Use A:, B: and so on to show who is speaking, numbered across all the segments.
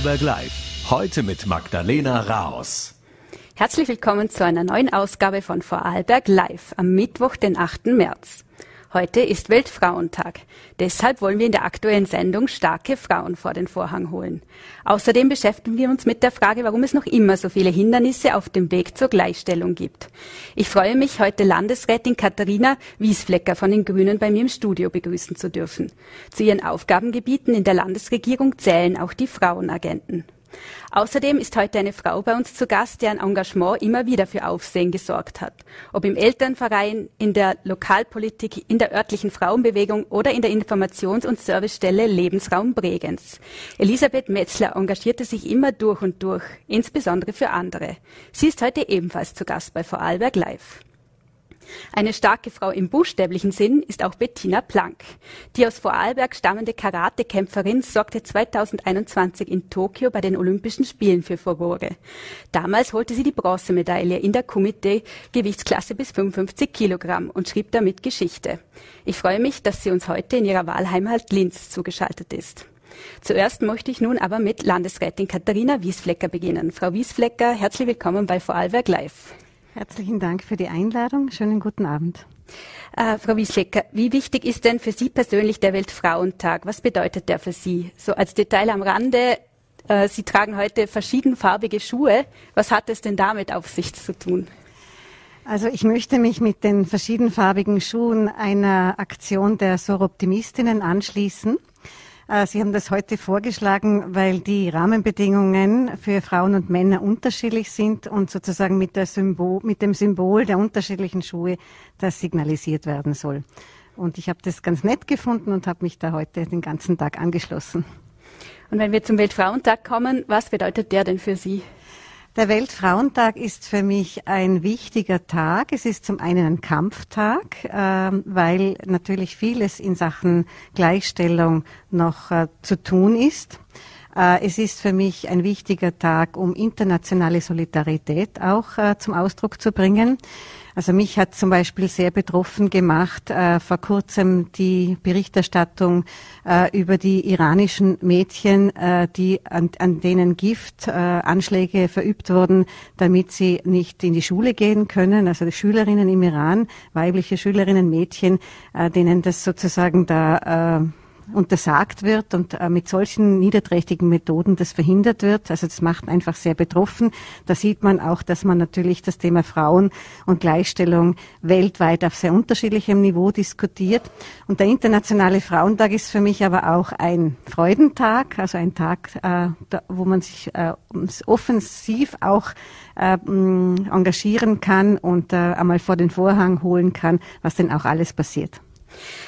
A: Vorarlberg Live. Heute mit Magdalena Raos.
B: Herzlich willkommen zu einer neuen Ausgabe von Vorarlberg Live am Mittwoch, den 8. März. Heute ist Weltfrauentag. Deshalb wollen wir in der aktuellen Sendung starke Frauen vor den Vorhang holen. Außerdem beschäftigen wir uns mit der Frage, warum es noch immer so viele Hindernisse auf dem Weg zur Gleichstellung gibt. Ich freue mich, heute Landesrätin Katharina Wiesflecker von den Grünen bei mir im Studio begrüßen zu dürfen. Zu ihren Aufgabengebieten in der Landesregierung zählen auch die Frauenagenten. Außerdem ist heute eine Frau bei uns zu Gast, deren Engagement immer wieder für Aufsehen gesorgt hat. Ob im Elternverein, in der Lokalpolitik, in der örtlichen Frauenbewegung oder in der Informations- und Servicestelle Lebensraum Bregenz. Elisabeth Metzler engagierte sich immer durch und durch, insbesondere für andere. Sie ist heute ebenfalls zu Gast bei Vorarlberg Live. Eine starke Frau im buchstäblichen Sinn ist auch Bettina Planck. Die aus Vorarlberg stammende Karatekämpferin sorgte 2021 in Tokio bei den Olympischen Spielen für Furore. Damals holte sie die Bronzemedaille in der Kumite-Gewichtsklasse bis 55 Kilogramm und schrieb damit Geschichte. Ich freue mich, dass sie uns heute in ihrer Wahlheimat Linz zugeschaltet ist. Zuerst möchte ich nun aber mit Landesrätin Katharina Wiesflecker beginnen. Frau Wiesflecker, herzlich willkommen bei Vorarlberg Live.
C: Herzlichen Dank für die Einladung. Schönen guten Abend.
B: Äh, Frau Wieslecker, wie wichtig ist denn für Sie persönlich der Weltfrauentag? Was bedeutet der für Sie? So als Detail am Rande, äh, Sie tragen heute verschiedenfarbige Schuhe. Was hat es denn damit auf sich zu tun?
C: Also ich möchte mich mit den verschiedenfarbigen Schuhen einer Aktion der Soroptimistinnen anschließen. Äh, Sie haben das heute vorgeschlagen, weil die Rahmenbedingungen für Frauen und Männer unterschiedlich sind und sozusagen mit, Symbol, mit dem Symbol der unterschiedlichen Schuhe das signalisiert werden soll. Und ich habe das ganz nett gefunden und habe mich da heute den ganzen Tag angeschlossen.
B: Und wenn wir zum Weltfrauentag kommen, was bedeutet der denn für Sie?
C: Der Weltfrauentag ist für mich ein wichtiger Tag. Es ist zum einen ein Kampftag, äh, weil natürlich vieles in Sachen Gleichstellung noch äh, zu tun ist. Äh, es ist für mich ein wichtiger Tag, um internationale Solidarität auch äh, zum Ausdruck zu bringen. Also mich hat zum Beispiel sehr betroffen gemacht äh, vor kurzem die Berichterstattung äh, über die iranischen Mädchen, äh, die an, an denen Giftanschläge äh, verübt wurden, damit sie nicht in die Schule gehen können. Also die Schülerinnen im Iran, weibliche Schülerinnen, Mädchen, äh, denen das sozusagen da äh, untersagt wird und äh, mit solchen niederträchtigen Methoden das verhindert wird. Also das macht einfach sehr betroffen. Da sieht man auch, dass man natürlich das Thema Frauen und Gleichstellung weltweit auf sehr unterschiedlichem Niveau diskutiert. Und der Internationale Frauentag ist für mich aber auch ein Freudentag, also ein Tag, äh, da, wo man sich äh, offensiv auch äh, engagieren kann und äh, einmal vor den Vorhang holen kann, was denn auch alles passiert.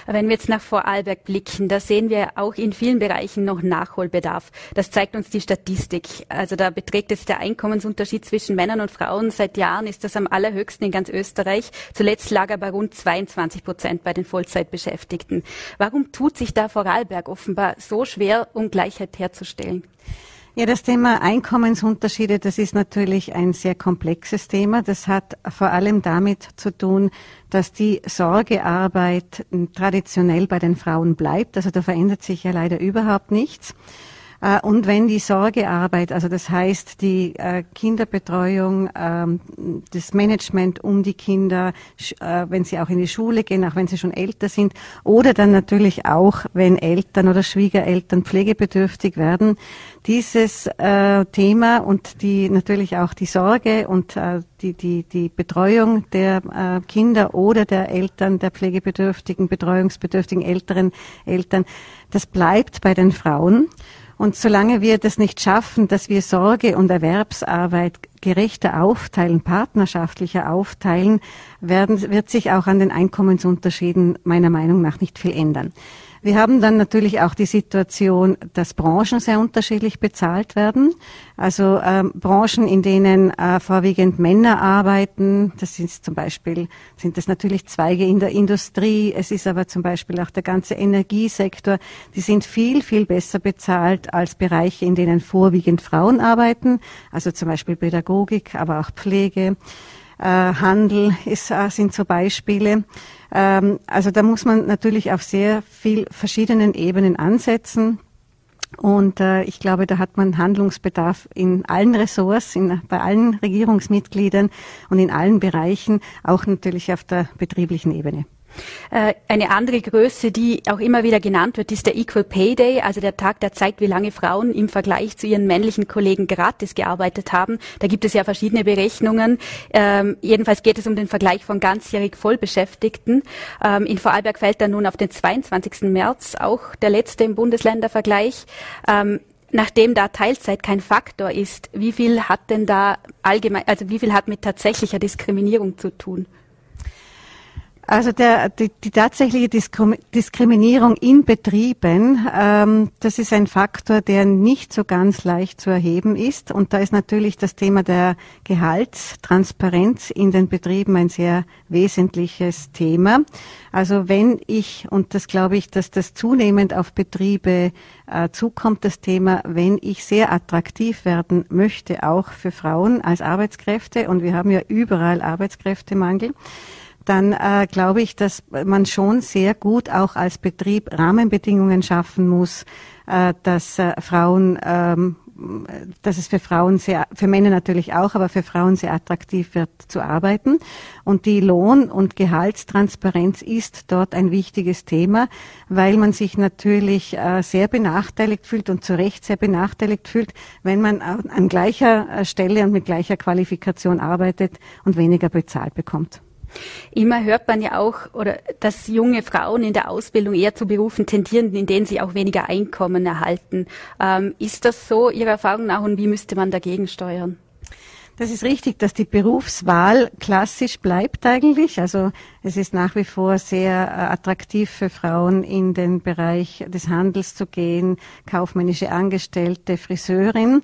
B: Wenn wir jetzt nach Vorarlberg blicken, da sehen wir auch in vielen Bereichen noch Nachholbedarf. Das zeigt uns die Statistik. Also da beträgt jetzt der Einkommensunterschied zwischen Männern und Frauen seit Jahren ist das am allerhöchsten in ganz Österreich. Zuletzt lag er bei rund 22 Prozent bei den Vollzeitbeschäftigten. Warum tut sich da Vorarlberg offenbar so schwer, um Gleichheit herzustellen?
C: Ja, das Thema Einkommensunterschiede, das ist natürlich ein sehr komplexes Thema. Das hat vor allem damit zu tun, dass die Sorgearbeit traditionell bei den Frauen bleibt. Also da verändert sich ja leider überhaupt nichts. Äh, und wenn die Sorgearbeit, also das heißt die äh, Kinderbetreuung, ähm, das Management um die Kinder, äh, wenn sie auch in die Schule gehen, auch wenn sie schon älter sind, oder dann natürlich auch, wenn Eltern oder Schwiegereltern pflegebedürftig werden, dieses Thema und die natürlich auch die Sorge und die, die, die Betreuung der Kinder oder der Eltern, der pflegebedürftigen, betreuungsbedürftigen älteren Eltern, das bleibt bei den Frauen. Und solange wir das nicht schaffen, dass wir Sorge und Erwerbsarbeit gerechter aufteilen, partnerschaftlicher aufteilen, werden, wird sich auch an den Einkommensunterschieden meiner Meinung nach nicht viel ändern. Wir haben dann natürlich auch die Situation, dass Branchen sehr unterschiedlich bezahlt werden. Also ähm, Branchen, in denen äh, vorwiegend Männer arbeiten, das sind zum Beispiel, sind das natürlich Zweige in der Industrie, es ist aber zum Beispiel auch der ganze Energiesektor, die sind viel, viel besser bezahlt als Bereiche, in denen vorwiegend Frauen arbeiten, also zum Beispiel Pädagogik, aber auch Pflege. Äh, Handel ist, äh, sind so Beispiele. Ähm, also da muss man natürlich auf sehr viel verschiedenen Ebenen ansetzen. Und äh, ich glaube, da hat man Handlungsbedarf in allen Ressorts, in, bei allen Regierungsmitgliedern und in allen Bereichen, auch natürlich auf der betrieblichen Ebene.
B: Äh, eine andere Größe, die auch immer wieder genannt wird, ist der Equal Pay Day, also der Tag, der zeigt, wie lange Frauen im Vergleich zu ihren männlichen Kollegen gratis gearbeitet haben. Da gibt es ja verschiedene Berechnungen. Ähm, jedenfalls geht es um den Vergleich von ganzjährig Vollbeschäftigten. Ähm, in Vorarlberg fällt dann nun auf den 22. März auch der letzte im Bundesländervergleich. Ähm, nachdem da Teilzeit kein Faktor ist, wie viel hat denn da allgemein, also wie viel hat mit tatsächlicher Diskriminierung zu tun?
C: Also der, die, die tatsächliche Diskriminierung in Betrieben, ähm, das ist ein Faktor, der nicht so ganz leicht zu erheben ist. Und da ist natürlich das Thema der Gehaltstransparenz in den Betrieben ein sehr wesentliches Thema. Also wenn ich, und das glaube ich, dass das zunehmend auf Betriebe äh, zukommt, das Thema, wenn ich sehr attraktiv werden möchte, auch für Frauen als Arbeitskräfte, und wir haben ja überall Arbeitskräftemangel, dann äh, glaube ich, dass man schon sehr gut auch als Betrieb Rahmenbedingungen schaffen muss, äh, dass äh, Frauen ähm, dass es für Frauen sehr, für Männer natürlich auch, aber für Frauen sehr attraktiv wird zu arbeiten. Und die Lohn- und Gehaltstransparenz ist dort ein wichtiges Thema, weil man sich natürlich äh, sehr benachteiligt fühlt und zu Recht sehr benachteiligt fühlt, wenn man an gleicher äh, Stelle und mit gleicher Qualifikation arbeitet und weniger bezahlt bekommt.
B: Immer hört man ja auch, oder dass junge Frauen in der Ausbildung eher zu Berufen tendieren, in denen sie auch weniger Einkommen erhalten. Ähm, ist das so Ihrer Erfahrung nach und wie müsste man dagegen steuern?
C: Das ist richtig, dass die Berufswahl klassisch bleibt eigentlich. Also es ist nach wie vor sehr äh, attraktiv für Frauen in den Bereich des Handels zu gehen, kaufmännische Angestellte, Friseurin.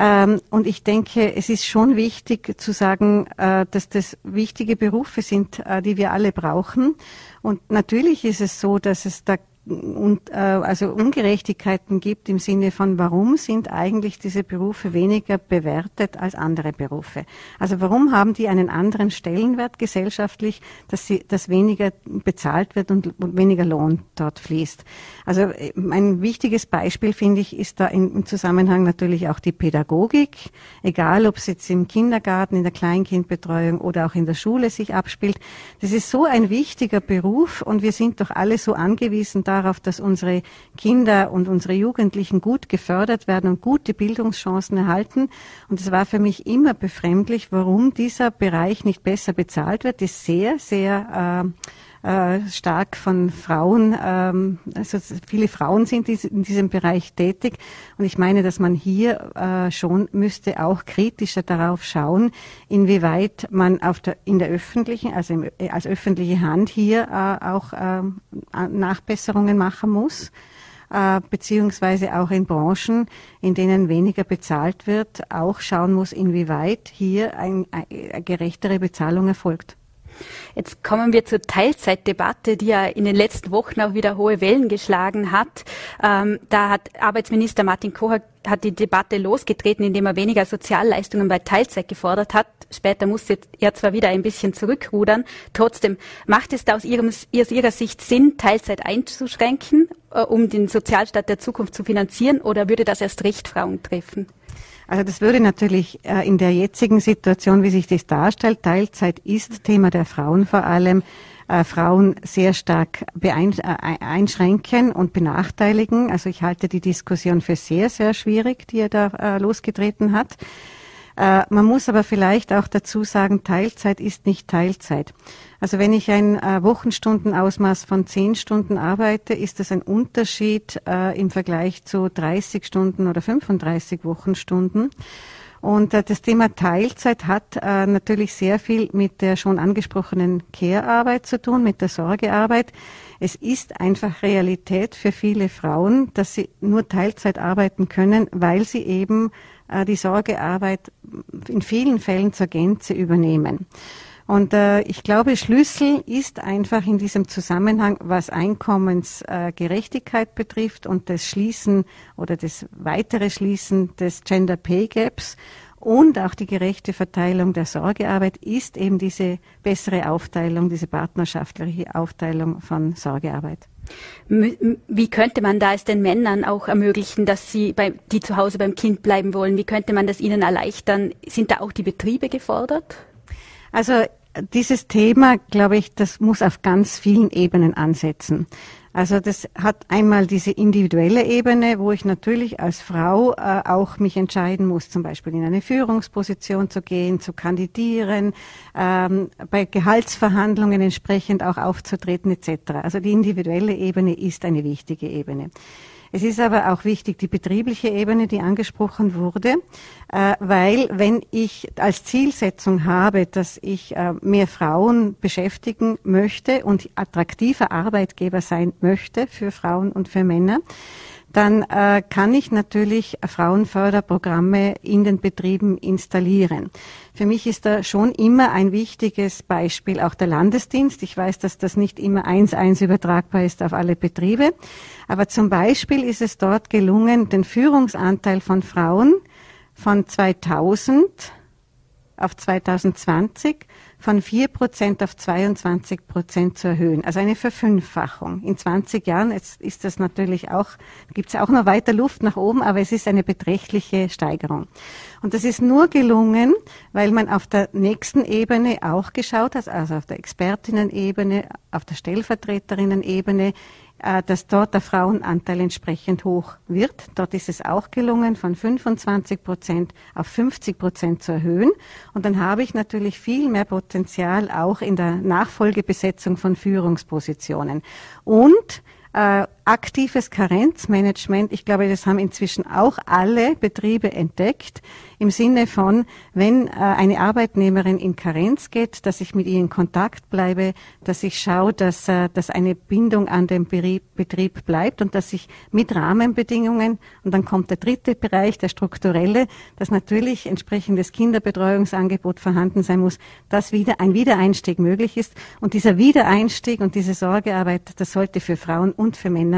C: Ähm, und ich denke, es ist schon wichtig zu sagen, äh, dass das wichtige Berufe sind, äh, die wir alle brauchen. Und natürlich ist es so, dass es da und, äh, also Ungerechtigkeiten gibt im Sinne von, warum sind eigentlich diese Berufe weniger bewertet als andere Berufe? Also warum haben die einen anderen Stellenwert gesellschaftlich, dass sie, dass weniger bezahlt wird und weniger Lohn dort fließt? Also äh, ein wichtiges Beispiel finde ich ist da im Zusammenhang natürlich auch die Pädagogik, egal ob es jetzt im Kindergarten, in der Kleinkindbetreuung oder auch in der Schule sich abspielt. Das ist so ein wichtiger Beruf und wir sind doch alle so angewiesen da darauf, dass unsere Kinder und unsere Jugendlichen gut gefördert werden und gute Bildungschancen erhalten. Und es war für mich immer befremdlich, warum dieser Bereich nicht besser bezahlt wird, ist sehr, sehr äh, äh, stark von Frauen, ähm, also viele Frauen sind in diesem Bereich tätig und ich meine, dass man hier äh, schon müsste auch kritischer darauf schauen, inwieweit man auf der, in der öffentlichen, also im, äh, als öffentliche Hand hier auch Nachbesserungen machen muss beziehungsweise auch in Branchen, in denen weniger bezahlt wird, auch schauen muss, inwieweit hier eine ein gerechtere Bezahlung erfolgt.
B: Jetzt kommen wir zur Teilzeitdebatte, die ja in den letzten Wochen auch wieder hohe Wellen geschlagen hat. Ähm, da hat Arbeitsminister Martin Kocher hat die Debatte losgetreten, indem er weniger Sozialleistungen bei Teilzeit gefordert hat. Später musste er zwar wieder ein bisschen zurückrudern. Trotzdem macht es da aus, ihrem, aus Ihrer Sicht Sinn, Teilzeit einzuschränken, äh, um den Sozialstaat der Zukunft zu finanzieren, oder würde das erst recht Frauen treffen?
C: Also das würde natürlich äh, in der jetzigen Situation, wie sich das darstellt, Teilzeit ist Thema der Frauen vor allem, äh, Frauen sehr stark äh, einschränken und benachteiligen. Also ich halte die Diskussion für sehr, sehr schwierig, die er da äh, losgetreten hat. Äh, man muss aber vielleicht auch dazu sagen, Teilzeit ist nicht Teilzeit. Also wenn ich ein äh, Wochenstundenausmaß von zehn Stunden arbeite, ist das ein Unterschied äh, im Vergleich zu 30 Stunden oder 35 Wochenstunden. Und äh, das Thema Teilzeit hat äh, natürlich sehr viel mit der schon angesprochenen Care-Arbeit zu tun, mit der Sorgearbeit. Es ist einfach Realität für viele Frauen, dass sie nur Teilzeit arbeiten können, weil sie eben die Sorgearbeit in vielen Fällen zur Gänze übernehmen. Und äh, ich glaube, Schlüssel ist einfach in diesem Zusammenhang, was Einkommensgerechtigkeit äh, betrifft und das Schließen oder das weitere Schließen des Gender Pay Gaps und auch die gerechte Verteilung der Sorgearbeit ist eben diese bessere Aufteilung, diese partnerschaftliche Aufteilung von Sorgearbeit.
B: Wie könnte man da es den Männern auch ermöglichen, dass sie, bei, die zu Hause beim Kind bleiben wollen, wie könnte man das ihnen erleichtern? Sind da auch die Betriebe gefordert?
C: Also dieses Thema, glaube ich, das muss auf ganz vielen Ebenen ansetzen. Also das hat einmal diese individuelle Ebene, wo ich natürlich als Frau äh, auch mich entscheiden muss, zum Beispiel in eine Führungsposition zu gehen, zu kandidieren, ähm, bei Gehaltsverhandlungen entsprechend auch aufzutreten etc. Also die individuelle Ebene ist eine wichtige Ebene. Es ist aber auch wichtig die betriebliche Ebene, die angesprochen wurde, äh, weil wenn ich als Zielsetzung habe, dass ich äh, mehr Frauen beschäftigen möchte und attraktiver Arbeitgeber sein möchte für Frauen und für Männer, dann äh, kann ich natürlich Frauenförderprogramme in den Betrieben installieren. Für mich ist da schon immer ein wichtiges Beispiel auch der Landesdienst. Ich weiß, dass das nicht immer eins eins übertragbar ist auf alle Betriebe, aber zum Beispiel ist es dort gelungen, den Führungsanteil von Frauen von 2000 auf 2020 von 4 Prozent auf 22 Prozent zu erhöhen. Also eine Verfünffachung. In 20 Jahren ist das natürlich auch, gibt es auch noch weiter Luft nach oben, aber es ist eine beträchtliche Steigerung. Und das ist nur gelungen, weil man auf der nächsten Ebene auch geschaut hat, also auf der Expertinnen-Ebene, auf der Stellvertreterinnen-Ebene, dass dort der Frauenanteil entsprechend hoch wird. Dort ist es auch gelungen, von 25 Prozent auf 50 Prozent zu erhöhen. Und dann habe ich natürlich viel mehr Potenzial auch in der Nachfolgebesetzung von Führungspositionen. Und äh, aktives Karenzmanagement, ich glaube, das haben inzwischen auch alle Betriebe entdeckt, im Sinne von, wenn äh, eine Arbeitnehmerin in Karenz geht, dass ich mit ihr in Kontakt bleibe, dass ich schaue, dass, äh, dass eine Bindung an den Betrieb bleibt und dass ich mit Rahmenbedingungen, und dann kommt der dritte Bereich, der strukturelle, dass natürlich entsprechendes Kinderbetreuungsangebot vorhanden sein muss, dass wieder ein Wiedereinstieg möglich ist. Und dieser Wiedereinstieg und diese Sorgearbeit, das sollte für Frauen und für Männer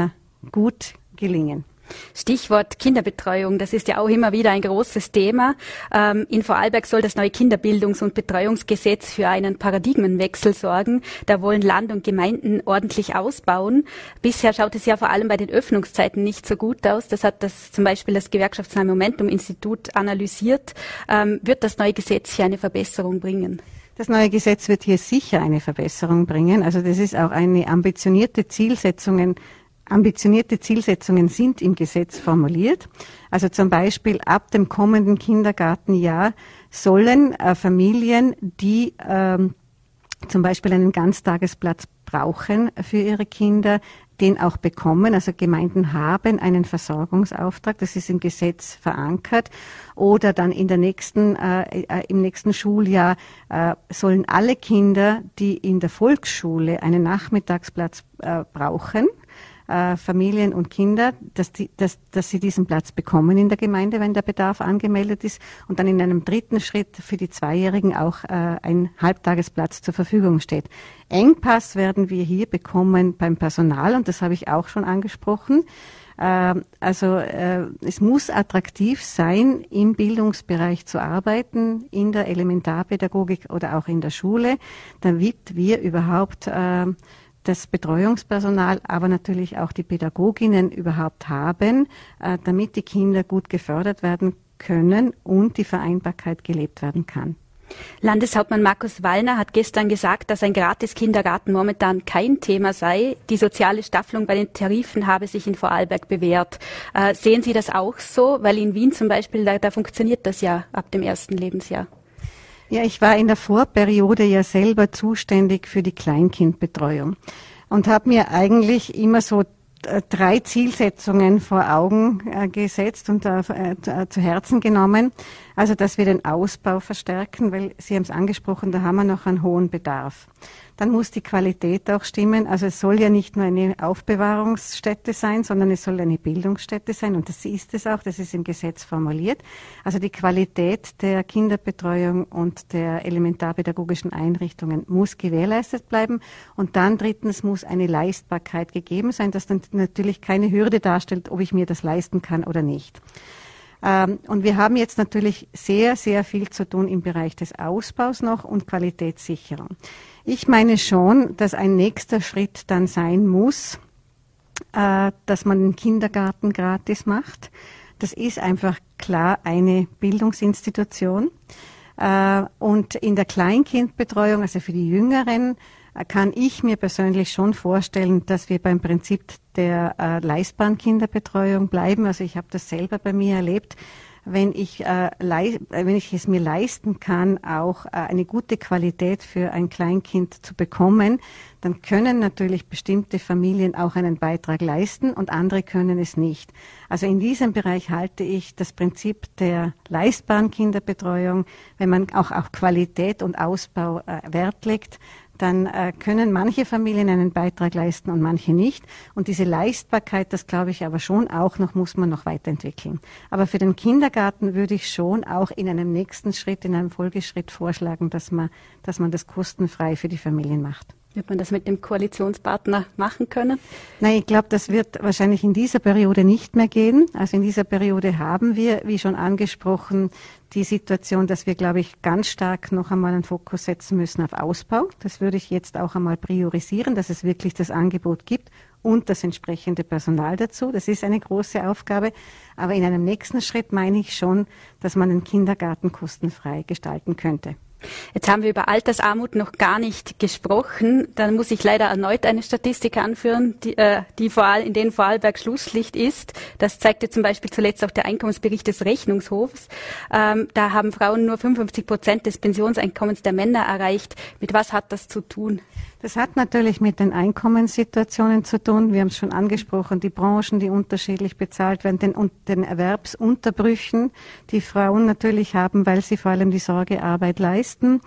C: gut gelingen.
B: Stichwort Kinderbetreuung, das ist ja auch immer wieder ein großes Thema. Ähm, in Vorarlberg soll das neue Kinderbildungs- und Betreuungsgesetz für einen Paradigmenwechsel sorgen. Da wollen Land und Gemeinden ordentlich ausbauen. Bisher schaut es ja vor allem bei den Öffnungszeiten nicht so gut aus. Das hat das zum Beispiel das Gewerkschaftsnahe Momentum Institut analysiert. Ähm, wird das neue Gesetz hier eine Verbesserung bringen?
C: Das neue Gesetz wird hier sicher eine Verbesserung bringen. Also das ist auch eine ambitionierte Zielsetzungen Ambitionierte Zielsetzungen sind im Gesetz formuliert. Also zum Beispiel ab dem kommenden Kindergartenjahr sollen äh, Familien, die ähm, zum Beispiel einen Ganztagesplatz brauchen für ihre Kinder, den auch bekommen. Also Gemeinden haben einen Versorgungsauftrag, das ist im Gesetz verankert. Oder dann in der nächsten, äh, äh, im nächsten Schuljahr äh, sollen alle Kinder, die in der Volksschule einen Nachmittagsplatz äh, brauchen, äh, Familien und Kinder, dass, die, dass, dass sie diesen Platz bekommen in der Gemeinde, wenn der Bedarf angemeldet ist und dann in einem dritten Schritt für die Zweijährigen auch äh, ein Halbtagesplatz zur Verfügung steht. Engpass werden wir hier bekommen beim Personal und das habe ich auch schon angesprochen. Äh, also äh, es muss attraktiv sein, im Bildungsbereich zu arbeiten, in der Elementarpädagogik oder auch in der Schule, damit wir überhaupt äh, das Betreuungspersonal, aber natürlich auch die Pädagoginnen überhaupt haben, äh, damit die Kinder gut gefördert werden können und die Vereinbarkeit gelebt werden kann.
B: Landeshauptmann Markus Wallner hat gestern gesagt, dass ein Gratis-Kindergarten momentan kein Thema sei. Die soziale Staffelung bei den Tarifen habe sich in Vorarlberg bewährt. Äh, sehen Sie das auch so? Weil in Wien zum Beispiel, da, da funktioniert das ja ab dem ersten Lebensjahr.
C: Ja, ich war in der Vorperiode ja selber zuständig für die Kleinkindbetreuung und habe mir eigentlich immer so äh, drei Zielsetzungen vor Augen äh, gesetzt und äh, zu Herzen genommen. Also, dass wir den Ausbau verstärken, weil Sie haben es angesprochen, da haben wir noch einen hohen Bedarf dann muss die Qualität auch stimmen. Also es soll ja nicht nur eine Aufbewahrungsstätte sein, sondern es soll eine Bildungsstätte sein und das ist es auch, das ist im Gesetz formuliert. Also die Qualität der Kinderbetreuung und der elementarpädagogischen Einrichtungen muss gewährleistet bleiben und dann drittens muss eine Leistbarkeit gegeben sein, dass dann natürlich keine Hürde darstellt, ob ich mir das leisten kann oder nicht. Ähm, und wir haben jetzt natürlich sehr, sehr viel zu tun im Bereich des Ausbaus noch und Qualitätssicherung. Ich meine schon, dass ein nächster Schritt dann sein muss, äh, dass man den Kindergarten gratis macht. Das ist einfach klar eine Bildungsinstitution. Äh, und in der Kleinkindbetreuung, also für die Jüngeren, kann ich mir persönlich schon vorstellen, dass wir beim Prinzip der äh, leistbaren Kinderbetreuung bleiben. Also ich habe das selber bei mir erlebt wenn ich, äh, wenn ich es mir leisten kann, auch äh, eine gute Qualität für ein Kleinkind zu bekommen, dann können natürlich bestimmte Familien auch einen Beitrag leisten und andere können es nicht. Also in diesem Bereich halte ich das Prinzip der leistbaren Kinderbetreuung, wenn man auch auf Qualität und Ausbau äh, Wert legt, dann äh, können manche Familien einen Beitrag leisten und manche nicht. Und diese Leistbarkeit, das glaube ich aber schon auch noch, muss man noch weiterentwickeln. Aber für den Kindergarten würde ich schon auch in einem nächsten Schritt, in einem Folgeschritt vorschlagen, dass man, dass man das kostenfrei für die Familien macht.
B: Wird man das mit dem Koalitionspartner machen können?
C: Nein, ich glaube, das wird wahrscheinlich in dieser Periode nicht mehr gehen. Also in dieser Periode haben wir, wie schon angesprochen, die Situation, dass wir, glaube ich, ganz stark noch einmal einen Fokus setzen müssen auf Ausbau. Das würde ich jetzt auch einmal priorisieren, dass es wirklich das Angebot gibt und das entsprechende Personal dazu. Das ist eine große Aufgabe. Aber in einem nächsten Schritt meine ich schon, dass man den Kindergarten kostenfrei gestalten könnte.
B: Jetzt haben wir über Altersarmut noch gar nicht gesprochen. Dann muss ich leider erneut eine Statistik anführen, die, äh, die vor allem in den Vorarlberg Schlusslicht ist. Das zeigte zum Beispiel zuletzt auch der Einkommensbericht des Rechnungshofs. Ähm, da haben Frauen nur 55 Prozent des Pensionseinkommens der Männer erreicht. Mit was hat das zu tun?
C: Das hat natürlich mit den Einkommenssituationen zu tun. Wir haben es schon angesprochen, die Branchen, die unterschiedlich bezahlt werden, den, und den Erwerbsunterbrüchen, die Frauen natürlich haben, weil sie vor allem die Sorgearbeit leisten.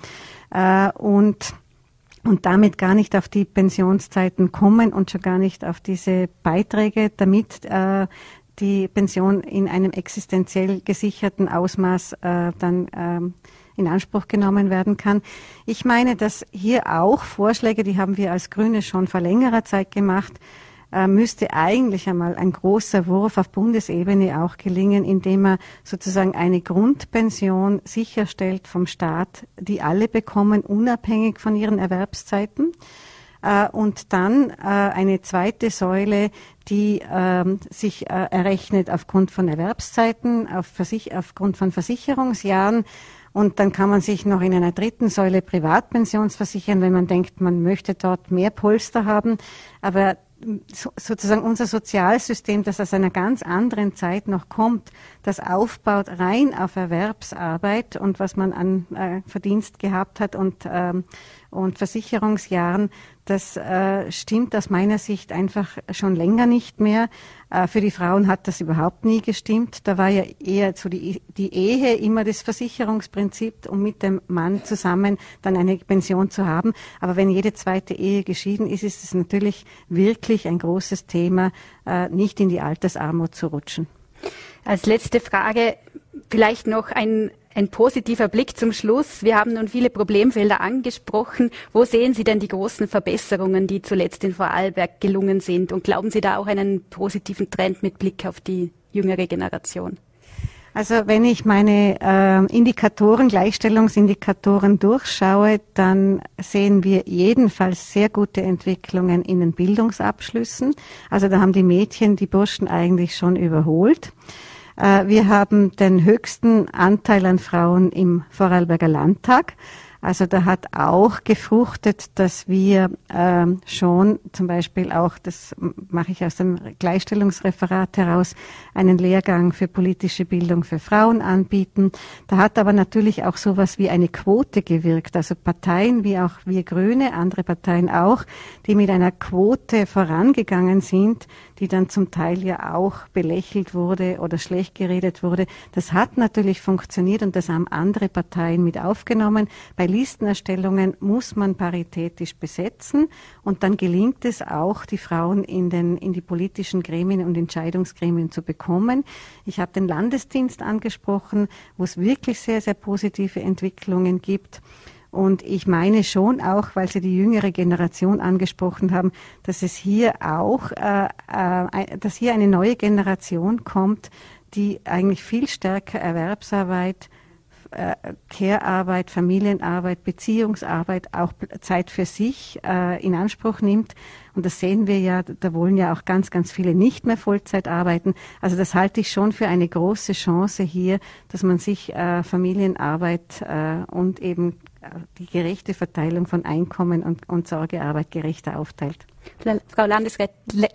C: Äh, und und damit gar nicht auf die Pensionszeiten kommen und schon gar nicht auf diese Beiträge, damit äh, die Pension in einem existenziell gesicherten Ausmaß äh, dann ähm, in Anspruch genommen werden kann. Ich meine, dass hier auch Vorschläge, die haben wir als Grüne schon vor längerer Zeit gemacht, äh, müsste eigentlich einmal ein großer Wurf auf Bundesebene auch gelingen, indem er sozusagen eine Grundpension sicherstellt vom Staat, die alle bekommen, unabhängig von ihren Erwerbszeiten äh, und dann äh, eine zweite Säule, die ähm, sich errechnet aufgrund von Erwerbszeiten, auf aufgrund von Versicherungsjahren und dann kann man sich noch in einer dritten Säule Privatpensionsversichern, wenn man denkt, man möchte dort mehr Polster haben. Aber sozusagen unser Sozialsystem, das aus einer ganz anderen Zeit noch kommt, das aufbaut rein auf Erwerbsarbeit und was man an äh, Verdienst gehabt hat und, ähm, und Versicherungsjahren, das äh, stimmt aus meiner Sicht einfach schon länger nicht mehr. Äh, für die Frauen hat das überhaupt nie gestimmt. Da war ja eher so die, die Ehe immer das Versicherungsprinzip, um mit dem Mann zusammen dann eine Pension zu haben. Aber wenn jede zweite Ehe geschieden ist, ist es natürlich wirklich ein großes Thema, äh, nicht in die Altersarmut zu rutschen.
B: Als letzte Frage vielleicht noch ein ein positiver Blick zum Schluss. Wir haben nun viele Problemfelder angesprochen. Wo sehen Sie denn die großen Verbesserungen, die zuletzt in Vorarlberg gelungen sind? Und glauben Sie da auch einen positiven Trend mit Blick auf die jüngere Generation?
C: Also wenn ich meine äh, Indikatoren, Gleichstellungsindikatoren durchschaue, dann sehen wir jedenfalls sehr gute Entwicklungen in den Bildungsabschlüssen. Also da haben die Mädchen die Burschen eigentlich schon überholt. Äh, wir haben den höchsten Anteil an Frauen im Vorarlberger Landtag. Also da hat auch gefruchtet, dass wir ähm, schon zum Beispiel auch, das mache ich aus dem Gleichstellungsreferat heraus, einen Lehrgang für politische Bildung für Frauen anbieten. Da hat aber natürlich auch sowas wie eine Quote gewirkt. Also Parteien wie auch wir Grüne, andere Parteien auch, die mit einer Quote vorangegangen sind, die dann zum Teil ja auch belächelt wurde oder schlecht geredet wurde. Das hat natürlich funktioniert und das haben andere Parteien mit aufgenommen. Bei Listenerstellungen muss man paritätisch besetzen und dann gelingt es auch, die Frauen in, den, in die politischen Gremien und Entscheidungsgremien zu bekommen. Ich habe den Landesdienst angesprochen, wo es wirklich sehr, sehr positive Entwicklungen gibt. Und ich meine schon auch, weil Sie die jüngere Generation angesprochen haben, dass es hier auch, äh, äh, dass hier eine neue Generation kommt, die eigentlich viel stärker Erwerbsarbeit äh, Care-Arbeit, Familienarbeit, Beziehungsarbeit, auch Zeit für sich äh, in Anspruch nimmt. Und das sehen wir ja, da wollen ja auch ganz, ganz viele nicht mehr Vollzeit arbeiten. Also das halte ich schon für eine große Chance hier, dass man sich äh, Familienarbeit äh, und eben die gerechte Verteilung von Einkommen und, und Sorgearbeit gerechter aufteilt.
B: Frau Landesrätin,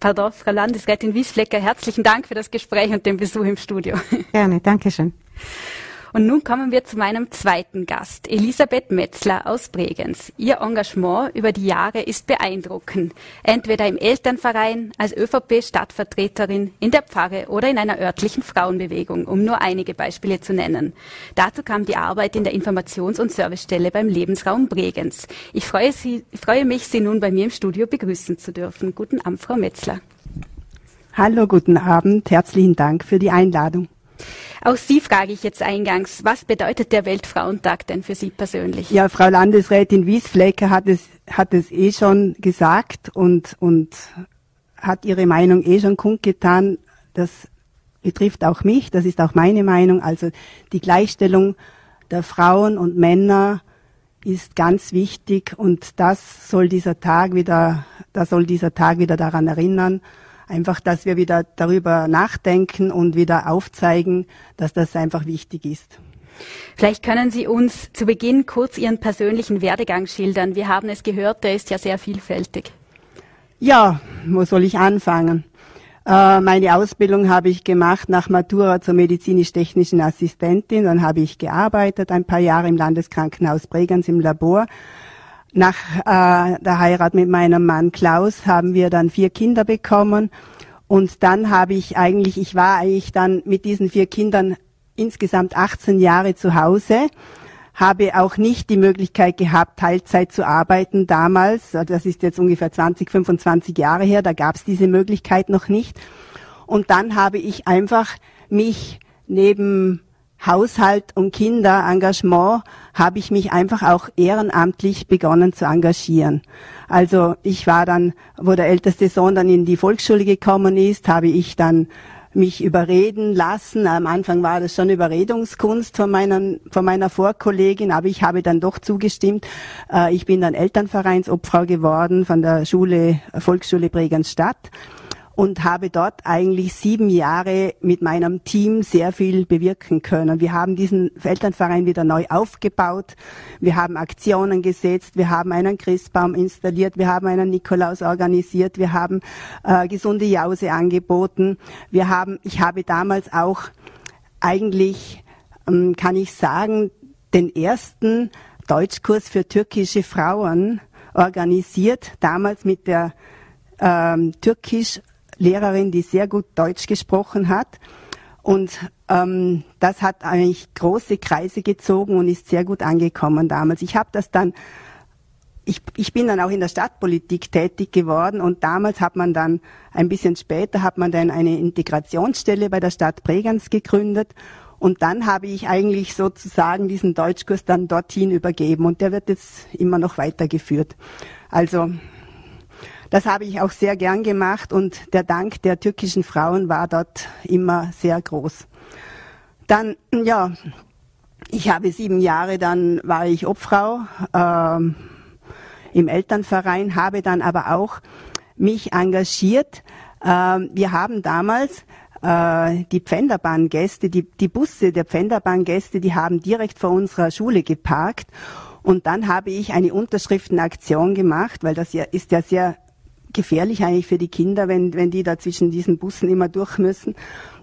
B: Pardon, Frau Landesrätin Wiesflecker, herzlichen Dank für das Gespräch und den Besuch im Studio.
C: Gerne, danke schön.
B: Und nun kommen wir zu meinem zweiten Gast, Elisabeth Metzler aus Bregenz. Ihr Engagement über die Jahre ist beeindruckend. Entweder im Elternverein, als ÖVP-Stadtvertreterin, in der Pfarre oder in einer örtlichen Frauenbewegung, um nur einige Beispiele zu nennen. Dazu kam die Arbeit in der Informations- und Servicestelle beim Lebensraum Bregenz. Ich freue, Sie, freue mich, Sie nun bei mir im Studio begrüßen zu dürfen. Guten Abend, Frau Metzler.
D: Hallo, guten Abend. Herzlichen Dank für die Einladung.
B: Auch Sie frage ich jetzt eingangs, was bedeutet der Weltfrauentag denn für Sie persönlich?
D: Ja, Frau Landesrätin Wiesflecker hat es, hat es eh schon gesagt und, und hat ihre Meinung eh schon kundgetan. Das betrifft auch mich, das ist auch meine Meinung. Also die Gleichstellung der Frauen und Männer ist ganz wichtig und das soll dieser Tag wieder, da soll dieser Tag wieder daran erinnern, einfach, dass wir wieder darüber nachdenken und wieder aufzeigen, dass das einfach wichtig ist.
B: Vielleicht können Sie uns zu Beginn kurz Ihren persönlichen Werdegang schildern. Wir haben es gehört, der ist ja sehr vielfältig.
D: Ja, wo soll ich anfangen? Äh, meine Ausbildung habe ich gemacht nach Matura zur medizinisch-technischen Assistentin. Dann habe ich gearbeitet, ein paar Jahre im Landeskrankenhaus Bregenz im Labor nach äh, der Heirat mit meinem Mann Klaus haben wir dann vier Kinder bekommen. Und dann habe ich eigentlich, ich war eigentlich dann mit diesen vier Kindern insgesamt 18 Jahre zu Hause, habe auch nicht die Möglichkeit gehabt, Teilzeit zu arbeiten damals. Das ist jetzt ungefähr 20, 25 Jahre her, da gab es diese Möglichkeit noch nicht. Und dann habe ich einfach mich neben Haushalt und Kinderengagement habe ich mich einfach auch ehrenamtlich begonnen zu engagieren. Also ich war dann, wo der älteste Sohn dann in die Volksschule gekommen ist, habe ich dann mich überreden lassen. Am Anfang war das schon Überredungskunst von, meinen, von meiner Vorkollegin, aber ich habe dann doch zugestimmt. Äh, ich bin dann Elternvereinsobfrau geworden von der Schule, Volksschule Bregenstadt und habe dort eigentlich sieben Jahre mit meinem Team sehr viel bewirken können. Wir haben diesen Elternverein wieder neu aufgebaut. Wir haben Aktionen gesetzt. Wir haben einen Christbaum installiert. Wir haben einen Nikolaus organisiert. Wir haben äh, gesunde Jause angeboten. Wir haben, ich habe damals auch eigentlich, ähm, kann ich sagen, den ersten Deutschkurs für türkische Frauen organisiert, damals mit der ähm, Türkisch Lehrerin, die sehr gut Deutsch gesprochen hat. Und ähm, das hat eigentlich große Kreise gezogen und ist sehr gut angekommen damals. Ich habe das dann, ich, ich bin dann auch in der Stadtpolitik tätig geworden und damals hat man dann, ein bisschen später hat man dann eine Integrationsstelle bei der Stadt Bregenz gegründet und dann habe ich eigentlich sozusagen diesen Deutschkurs dann dorthin übergeben und der wird jetzt immer noch weitergeführt. Also das habe ich auch sehr gern gemacht und der Dank der türkischen Frauen war dort immer sehr groß. Dann, ja, ich habe sieben Jahre, dann war ich Obfrau ähm, im Elternverein, habe dann aber auch mich engagiert. Ähm, wir haben damals äh, die Pfänderbahngäste, die, die Busse der Pfänderbahngäste, die haben direkt vor unserer Schule geparkt. Und dann habe ich eine Unterschriftenaktion gemacht, weil das ja ist ja sehr gefährlich eigentlich für die Kinder, wenn, wenn die da zwischen diesen Bussen immer durch müssen.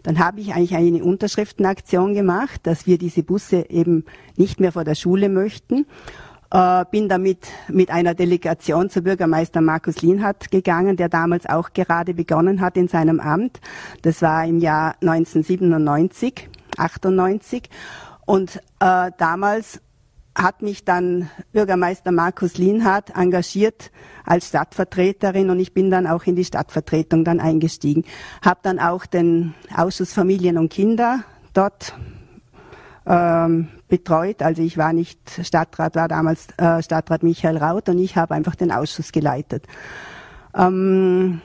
D: Dann habe ich eigentlich eine Unterschriftenaktion gemacht, dass wir diese Busse eben nicht mehr vor der Schule möchten. Äh, bin damit mit einer Delegation zu Bürgermeister Markus Lienhardt gegangen, der damals auch gerade begonnen hat in seinem Amt. Das war im Jahr 1997, 98. Und äh, damals hat mich dann Bürgermeister Markus Lienhardt engagiert als Stadtvertreterin und ich bin dann auch in die Stadtvertretung dann eingestiegen. Habe dann auch den Ausschuss Familien und Kinder dort ähm, betreut. Also ich war nicht Stadtrat, war damals äh, Stadtrat Michael Raut und ich habe einfach den Ausschuss geleitet. Ähm,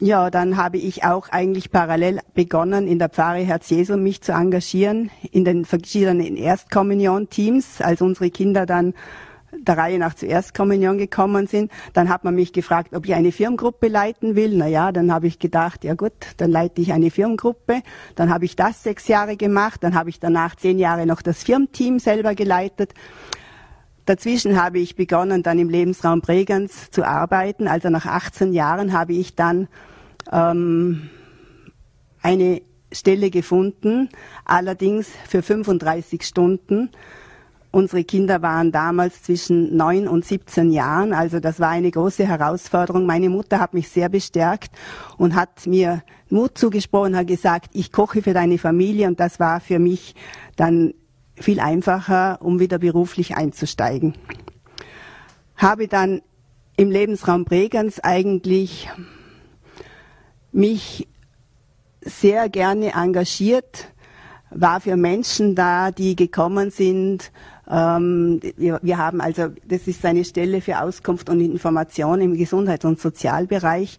D: Ja, dann habe ich auch eigentlich parallel begonnen, in der Pfarre Herz Jesu mich zu engagieren, in den verschiedenen Erstkommunion-Teams, als unsere Kinder dann der Reihe nach zur Erstkommunion gekommen sind. Dann hat man mich gefragt, ob ich eine Firmengruppe leiten will. Na ja, dann habe ich gedacht, ja gut, dann leite ich eine Firmengruppe. Dann habe ich das sechs Jahre gemacht. Dann habe ich danach zehn Jahre noch das Firmenteam selber geleitet. Dazwischen habe ich begonnen, dann im Lebensraum Bregenz zu arbeiten. Also nach 18 Jahren habe ich dann ähm, eine Stelle gefunden, allerdings für 35 Stunden. Unsere Kinder waren damals zwischen 9 und 17 Jahren, also das war eine große Herausforderung. Meine Mutter hat mich sehr bestärkt und hat mir Mut zugesprochen, hat gesagt, ich koche für deine Familie und das war für mich dann viel einfacher, um wieder beruflich einzusteigen. Habe dann im Lebensraum Bregenz eigentlich mich sehr gerne engagiert, war für Menschen da, die gekommen sind. Ähm, wir, wir, haben also, das ist eine Stelle für Auskunft und Information im Gesundheits- und Sozialbereich.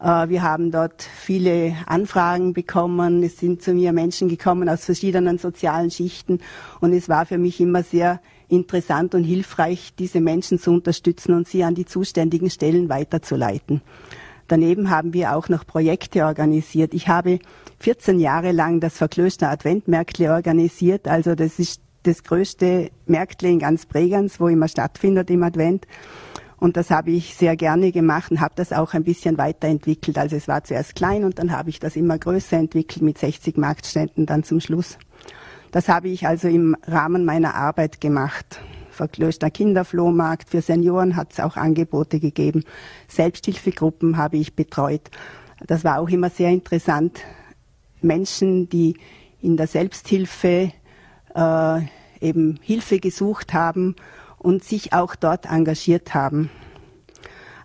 D: Äh, wir haben dort viele Anfragen bekommen. Es sind zu mir Menschen gekommen aus verschiedenen sozialen Schichten und es war für mich immer sehr interessant und hilfreich, diese Menschen zu unterstützen und sie an die zuständigen Stellen weiterzuleiten. Daneben haben wir auch noch Projekte organisiert. Ich habe 14 Jahre lang das Verklöster Adventmärktle organisiert. Also das ist das größte Märktle in ganz Bregenz, wo immer stattfindet im Advent. Und das habe ich sehr gerne gemacht und habe das auch ein bisschen weiterentwickelt. Also es war zuerst klein und dann habe ich das immer größer entwickelt mit 60 Marktständen dann zum Schluss. Das habe ich also im Rahmen meiner Arbeit gemacht. Verklöster Kinderflohmarkt. Für Senioren hat es auch Angebote gegeben. Selbsthilfegruppen habe ich betreut. Das war auch immer sehr interessant. Menschen, die in der Selbsthilfe äh, eben Hilfe gesucht haben und sich auch dort engagiert haben.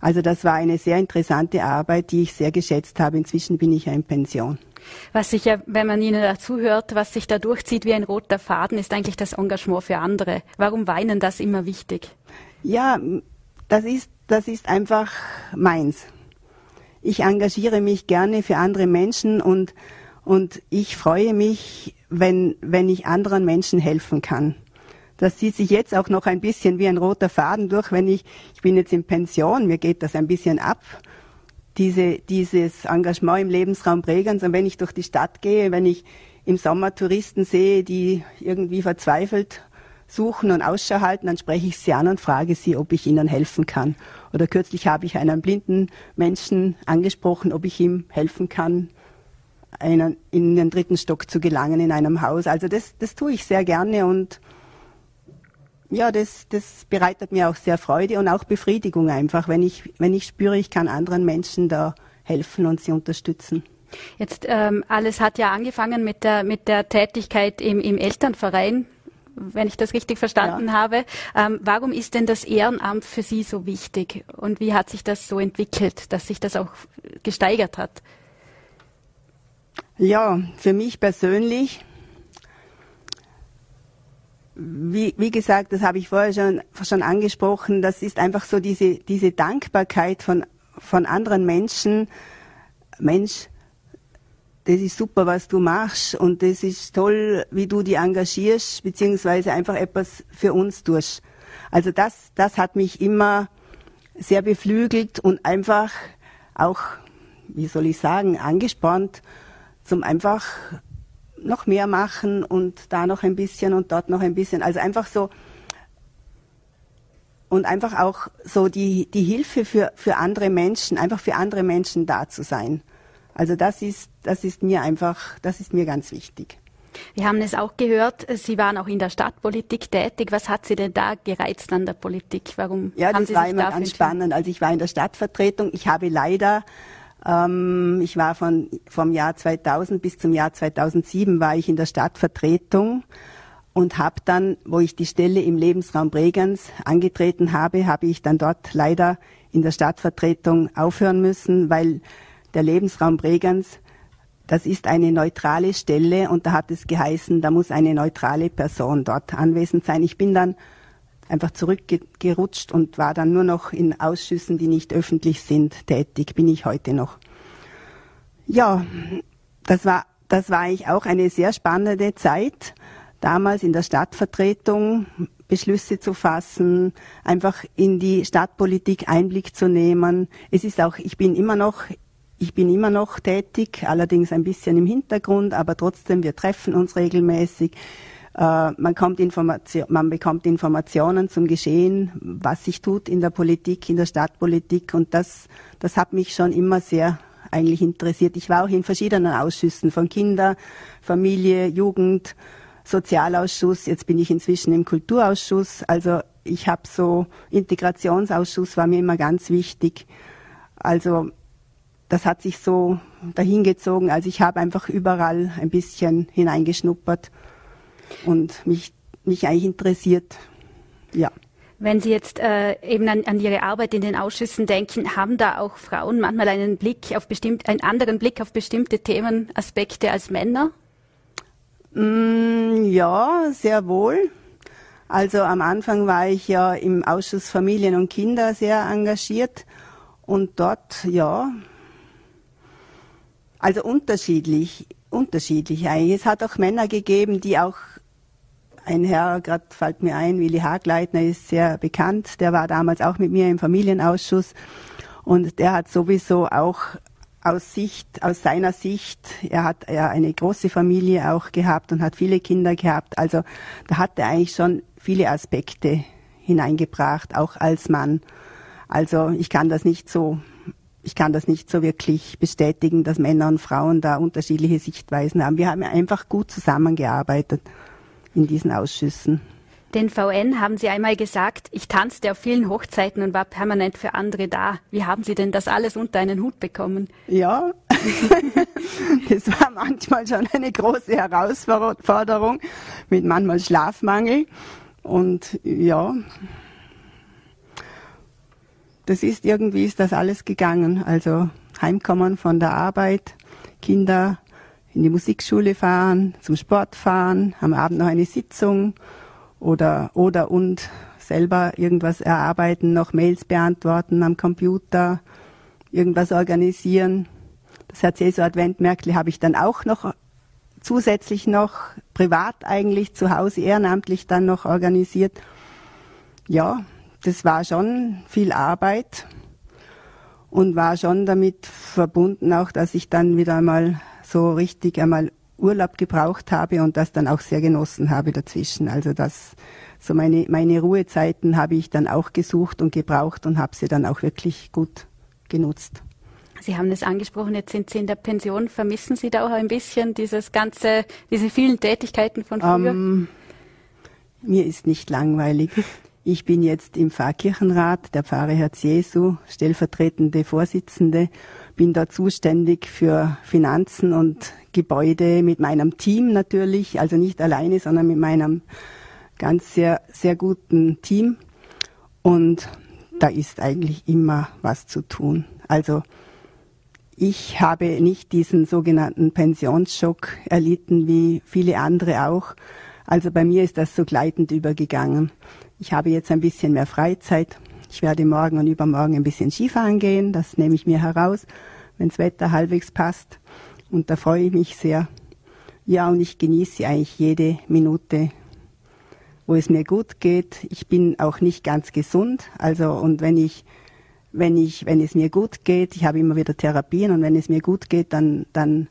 D: Also das war eine sehr interessante Arbeit, die ich sehr geschätzt habe. Inzwischen bin ich ja in Pension.
B: Was sich ja, wenn man Ihnen dazu hört, was sich da durchzieht wie ein roter Faden, ist eigentlich das Engagement für andere. Warum weinen das immer wichtig?
D: Ja, das ist, das ist einfach meins. Ich engagiere mich gerne für andere Menschen und, und ich freue mich, wenn, wenn ich anderen Menschen helfen kann. Das zieht sich jetzt auch noch ein bisschen wie ein roter Faden durch, wenn ich, ich bin jetzt in Pension, mir geht das ein bisschen ab diese, dieses Engagement im Lebensraum Bregenz. Und wenn ich durch die Stadt gehe, wenn ich im Sommer Touristen sehe, die irgendwie verzweifelt suchen und Ausschau halten, dann spreche ich sie an und frage sie, ob ich ihnen helfen kann. Oder kürzlich habe ich einen blinden Menschen angesprochen, ob ich ihm helfen kann, einen, in den dritten Stock zu gelangen in einem Haus. Also das, das tue ich sehr gerne und ja, das, das bereitet mir auch sehr Freude und auch Befriedigung einfach, wenn ich, wenn ich spüre, ich kann anderen Menschen da helfen und sie unterstützen.
B: Jetzt ähm, alles hat ja angefangen mit der mit der Tätigkeit im, im Elternverein, wenn ich das richtig verstanden ja. habe. Ähm, warum ist denn das Ehrenamt für Sie so wichtig und wie hat sich das so entwickelt, dass sich das auch gesteigert hat?
D: Ja, für mich persönlich wie, wie gesagt, das habe ich vorher schon, schon angesprochen, das ist einfach so diese, diese Dankbarkeit von, von anderen Menschen. Mensch, das ist super, was du machst und das ist toll, wie du die engagierst, beziehungsweise einfach etwas für uns tust. Also das, das hat mich immer sehr beflügelt und einfach auch, wie soll ich sagen, angespornt, zum einfach noch mehr machen und da noch ein bisschen und dort noch ein bisschen. Also einfach so und einfach auch so die, die Hilfe für, für andere Menschen, einfach für andere Menschen da zu sein. Also das ist, das ist mir einfach, das ist mir ganz wichtig.
B: Wir haben es auch gehört, Sie waren auch in der Stadtpolitik tätig. Was hat Sie denn da gereizt an der Politik? Warum
D: ja,
B: haben
D: das
B: Sie
D: war
B: sich
D: immer ganz spannend. Also ich war in der Stadtvertretung. Ich habe leider ähm, ich war von, vom Jahr 2000 bis zum Jahr 2007 war ich in der Stadtvertretung und habe dann, wo ich die Stelle im Lebensraum Bregenz angetreten habe, habe ich dann dort leider in der Stadtvertretung aufhören müssen, weil der Lebensraum Bregenz, das ist eine neutrale Stelle und da hat es geheißen, da muss eine neutrale Person dort anwesend sein. Ich bin dann einfach zurückgerutscht und war dann nur noch in Ausschüssen, die nicht öffentlich sind, tätig, bin ich heute noch. Ja, das war, das war eigentlich auch eine sehr spannende Zeit. Damals in der Stadtvertretung Beschlüsse zu fassen, einfach in die Stadtpolitik Einblick zu nehmen. Es ist auch, ich bin immer noch ich bin immer noch tätig, allerdings ein bisschen im Hintergrund, aber trotzdem, wir treffen uns regelmäßig. Äh, man, kommt man bekommt Informationen zum Geschehen, was sich tut in der Politik, in der Stadtpolitik und das, das hat mich schon immer sehr eigentlich interessiert. Ich war auch in verschiedenen Ausschüssen von Kinder, Familie, Jugend, Sozialausschuss. Jetzt bin ich inzwischen im Kulturausschuss. Also ich habe so Integrationsausschuss war mir immer ganz wichtig. Also das hat sich so dahingezogen. Also ich habe einfach überall ein bisschen hineingeschnuppert und mich, mich eigentlich interessiert. Ja.
B: Wenn Sie jetzt äh, eben an, an, Ihre Arbeit in den Ausschüssen denken, haben da auch Frauen manchmal einen Blick auf bestimmt, einen anderen Blick auf bestimmte Themenaspekte als Männer?
D: Mm, ja, sehr wohl. Also am Anfang war ich ja im Ausschuss Familien und Kinder sehr engagiert und dort, ja, also unterschiedlich, unterschiedlich eigentlich. Es hat auch Männer gegeben, die auch ein Herr, gerade fällt mir ein, Willi Hagleitner ist sehr bekannt, der war damals auch mit mir im Familienausschuss und der hat sowieso auch aus Sicht, aus seiner Sicht, er hat ja eine große Familie auch gehabt und hat viele Kinder gehabt, also da hat er eigentlich schon viele Aspekte hineingebracht, auch als Mann. Also ich kann das nicht so, ich kann das nicht so wirklich bestätigen, dass Männer und Frauen da unterschiedliche Sichtweisen haben. Wir haben einfach gut zusammengearbeitet in diesen Ausschüssen.
B: Den VN haben Sie einmal gesagt, ich tanzte auf vielen Hochzeiten und war permanent für andere da. Wie haben Sie denn das alles unter einen Hut bekommen?
D: Ja, das war manchmal schon eine große Herausforderung mit manchmal Schlafmangel. Und ja, das ist irgendwie ist das alles gegangen. Also heimkommen von der Arbeit, Kinder in die Musikschule fahren, zum Sport fahren, am Abend noch eine Sitzung oder, oder und selber irgendwas erarbeiten, noch Mails beantworten am Computer, irgendwas organisieren. Das Herz-Jesu Adventmärkle habe ich dann auch noch zusätzlich noch privat eigentlich zu Hause ehrenamtlich dann noch organisiert. Ja, das war schon viel Arbeit und war schon damit verbunden auch, dass ich dann wieder einmal so richtig einmal Urlaub gebraucht habe und das dann auch sehr genossen habe dazwischen. Also das, so meine, meine Ruhezeiten habe ich dann auch gesucht und gebraucht und habe sie dann auch wirklich gut genutzt.
B: Sie haben es angesprochen, jetzt sind Sie in der Pension. Vermissen Sie da auch ein bisschen dieses ganze, diese vielen Tätigkeiten von früher? Um, ähm,
D: mir ist nicht langweilig. Ich bin jetzt im Pfarrkirchenrat, der Pfarrer Herz Jesu, stellvertretende Vorsitzende, bin da zuständig für Finanzen und Gebäude mit meinem Team natürlich, also nicht alleine, sondern mit meinem ganz sehr, sehr guten Team. Und da ist eigentlich immer was zu tun. Also ich habe nicht diesen sogenannten Pensionsschock erlitten wie viele andere auch. Also bei mir ist das so gleitend übergegangen. Ich habe jetzt ein bisschen mehr Freizeit. Ich werde morgen und übermorgen ein bisschen Skifahren gehen. Das nehme ich mir heraus, wenn das Wetter halbwegs passt. Und da freue ich mich sehr. Ja, und ich genieße eigentlich jede Minute, wo es mir gut geht. Ich bin auch nicht ganz gesund. Also, und wenn ich, wenn ich, wenn es mir gut geht, ich habe immer wieder Therapien und wenn es mir gut geht, dann, dann,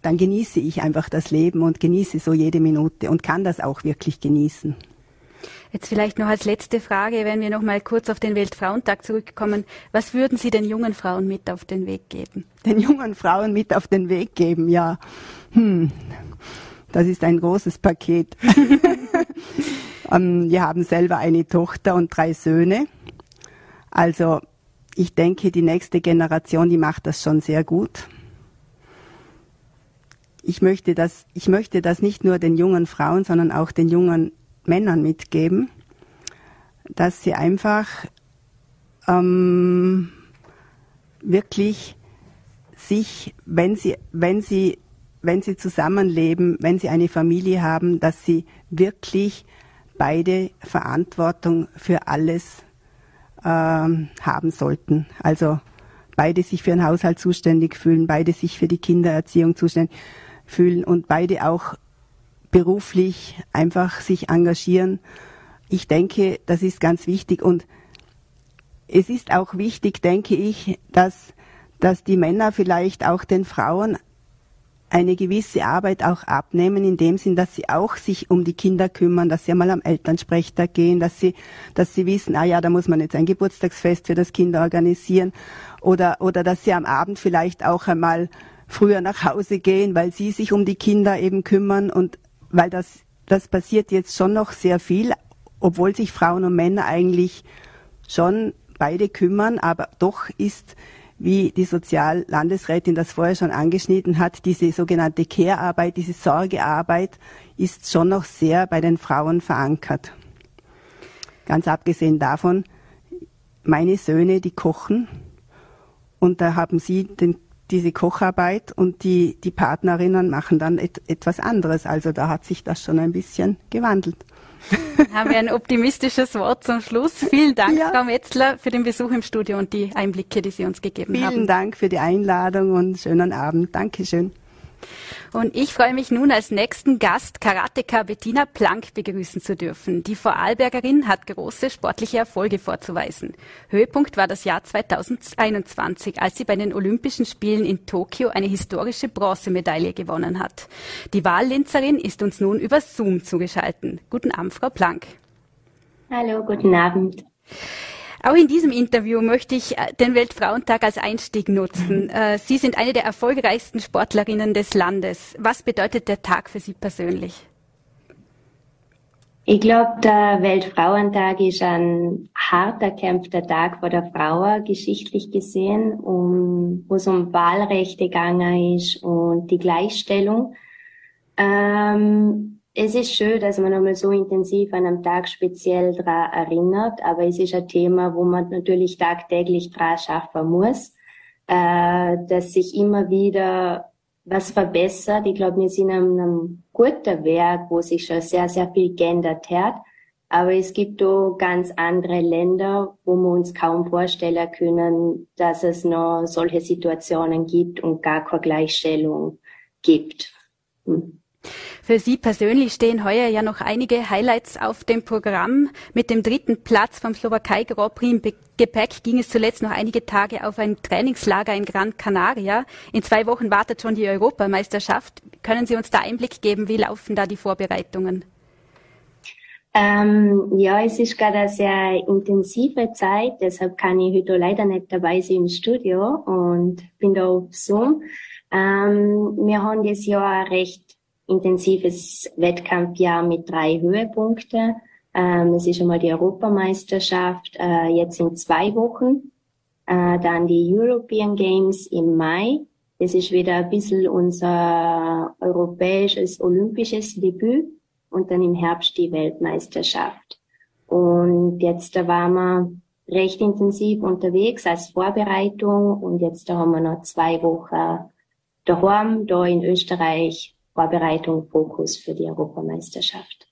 D: dann genieße ich einfach das Leben und genieße so jede Minute und kann das auch wirklich genießen.
B: Jetzt vielleicht noch als letzte Frage, wenn wir noch mal kurz auf den Weltfrauentag zurückkommen. Was würden Sie den jungen Frauen mit auf den Weg geben?
D: Den jungen Frauen mit auf den Weg geben, ja. Hm. Das ist ein großes Paket. Ähm, wir haben selber eine Tochter und drei Söhne. Also ich denke, die nächste Generation, die macht das schon sehr gut. Ich möchte das, ich möchte das nicht nur den jungen Frauen, sondern auch den jungen Männern mitgeben, dass sie einfach ähm, wirklich sich, wenn sie, wenn sie, wenn sie zusammenleben, wenn sie eine Familie haben, dass sie wirklich beide Verantwortung für alles ähm, haben sollten. Also beide sich für den Haushalt zuständig fühlen, beide sich für die Kindererziehung zuständig fühlen und beide auch beruflich einfach sich engagieren. Ich denke, das ist ganz wichtig und es ist auch wichtig, denke ich, dass, dass die Männer vielleicht auch den Frauen eine gewisse Arbeit auch abnehmen, in dem Sinn, dass sie auch sich um die Kinder kümmern, dass sie einmal am Elternsprechtag gehen, dass sie, dass sie wissen, ah ja, da muss man jetzt ein Geburtstagsfest für das Kind organisieren oder, oder dass sie am Abend vielleicht auch einmal früher nach Hause gehen, weil sie sich um die Kinder eben kümmern und weil das, das passiert jetzt schon noch sehr viel, obwohl sich Frauen und Männer eigentlich schon beide kümmern, aber doch ist wie die Soziallandesrätin das vorher schon angeschnitten hat, diese sogenannte Care-Arbeit, diese Sorgearbeit ist schon noch sehr bei den Frauen verankert. Ganz abgesehen davon, meine Söhne, die kochen und da haben sie den, diese Kocharbeit und die, die Partnerinnen machen dann et, etwas anderes. Also da hat sich das schon ein bisschen gewandelt.
B: Haben wir ein optimistisches Wort zum Schluss. Vielen Dank, ja. Frau Metzler, für den Besuch im Studio und die Einblicke, die Sie uns gegeben
D: Vielen
B: haben.
D: Vielen Dank für die Einladung und schönen Abend. Dankeschön.
B: Und ich freue mich nun als nächsten Gast Karateka Bettina Plank begrüßen zu dürfen. Die Vorarlbergerin hat große sportliche Erfolge vorzuweisen. Höhepunkt war das Jahr 2021, als sie bei den Olympischen Spielen in Tokio eine historische Bronzemedaille gewonnen hat. Die Wahllinzerin ist uns nun über Zoom zugeschaltet. Guten Abend, Frau Plank.
E: Hallo, guten Abend.
B: Auch in diesem Interview möchte ich äh, den Weltfrauentag als Einstieg nutzen. Äh, Sie sind eine der erfolgreichsten Sportlerinnen des Landes. Was bedeutet der Tag für Sie persönlich?
E: Ich glaube, der Weltfrauentag ist ein hart erkämpfter Tag vor der Frau, geschichtlich gesehen, um, wo es um Wahlrechte gegangen ist und die Gleichstellung. Ähm, es ist schön, dass man nochmal so intensiv an einem Tag speziell daran erinnert, aber es ist ein Thema, wo man natürlich tagtäglich dran schaffen muss, äh, dass sich immer wieder was verbessert. Ich glaube, wir sind an einem guten Werk, wo sich schon sehr, sehr viel geändert hat. Aber es gibt auch ganz andere Länder, wo wir uns kaum vorstellen können, dass es noch solche Situationen gibt und gar keine Gleichstellung gibt. Hm.
B: Für Sie persönlich stehen heuer ja noch einige Highlights auf dem Programm. Mit dem dritten Platz vom Slowakei Grand Prix im Gepäck ging es zuletzt noch einige Tage auf ein Trainingslager in Gran Canaria. In zwei Wochen wartet schon die Europameisterschaft. Können Sie uns da Einblick geben? Wie laufen da die Vorbereitungen?
E: Ähm, ja, es ist gerade eine sehr intensive Zeit, deshalb kann ich heute leider nicht dabei sein im Studio und bin da auf Zoom. Ähm, wir haben das Jahr recht intensives Wettkampfjahr mit drei Höhepunkten. Ähm, es ist einmal die Europameisterschaft äh, jetzt in zwei Wochen, äh, dann die European Games im Mai. Das ist wieder ein bisschen unser europäisches olympisches Debüt und dann im Herbst die Weltmeisterschaft. Und jetzt da waren wir recht intensiv unterwegs als Vorbereitung und jetzt da haben wir noch zwei Wochen daheim, da in Österreich Vorbereitung Fokus für die Europameisterschaft.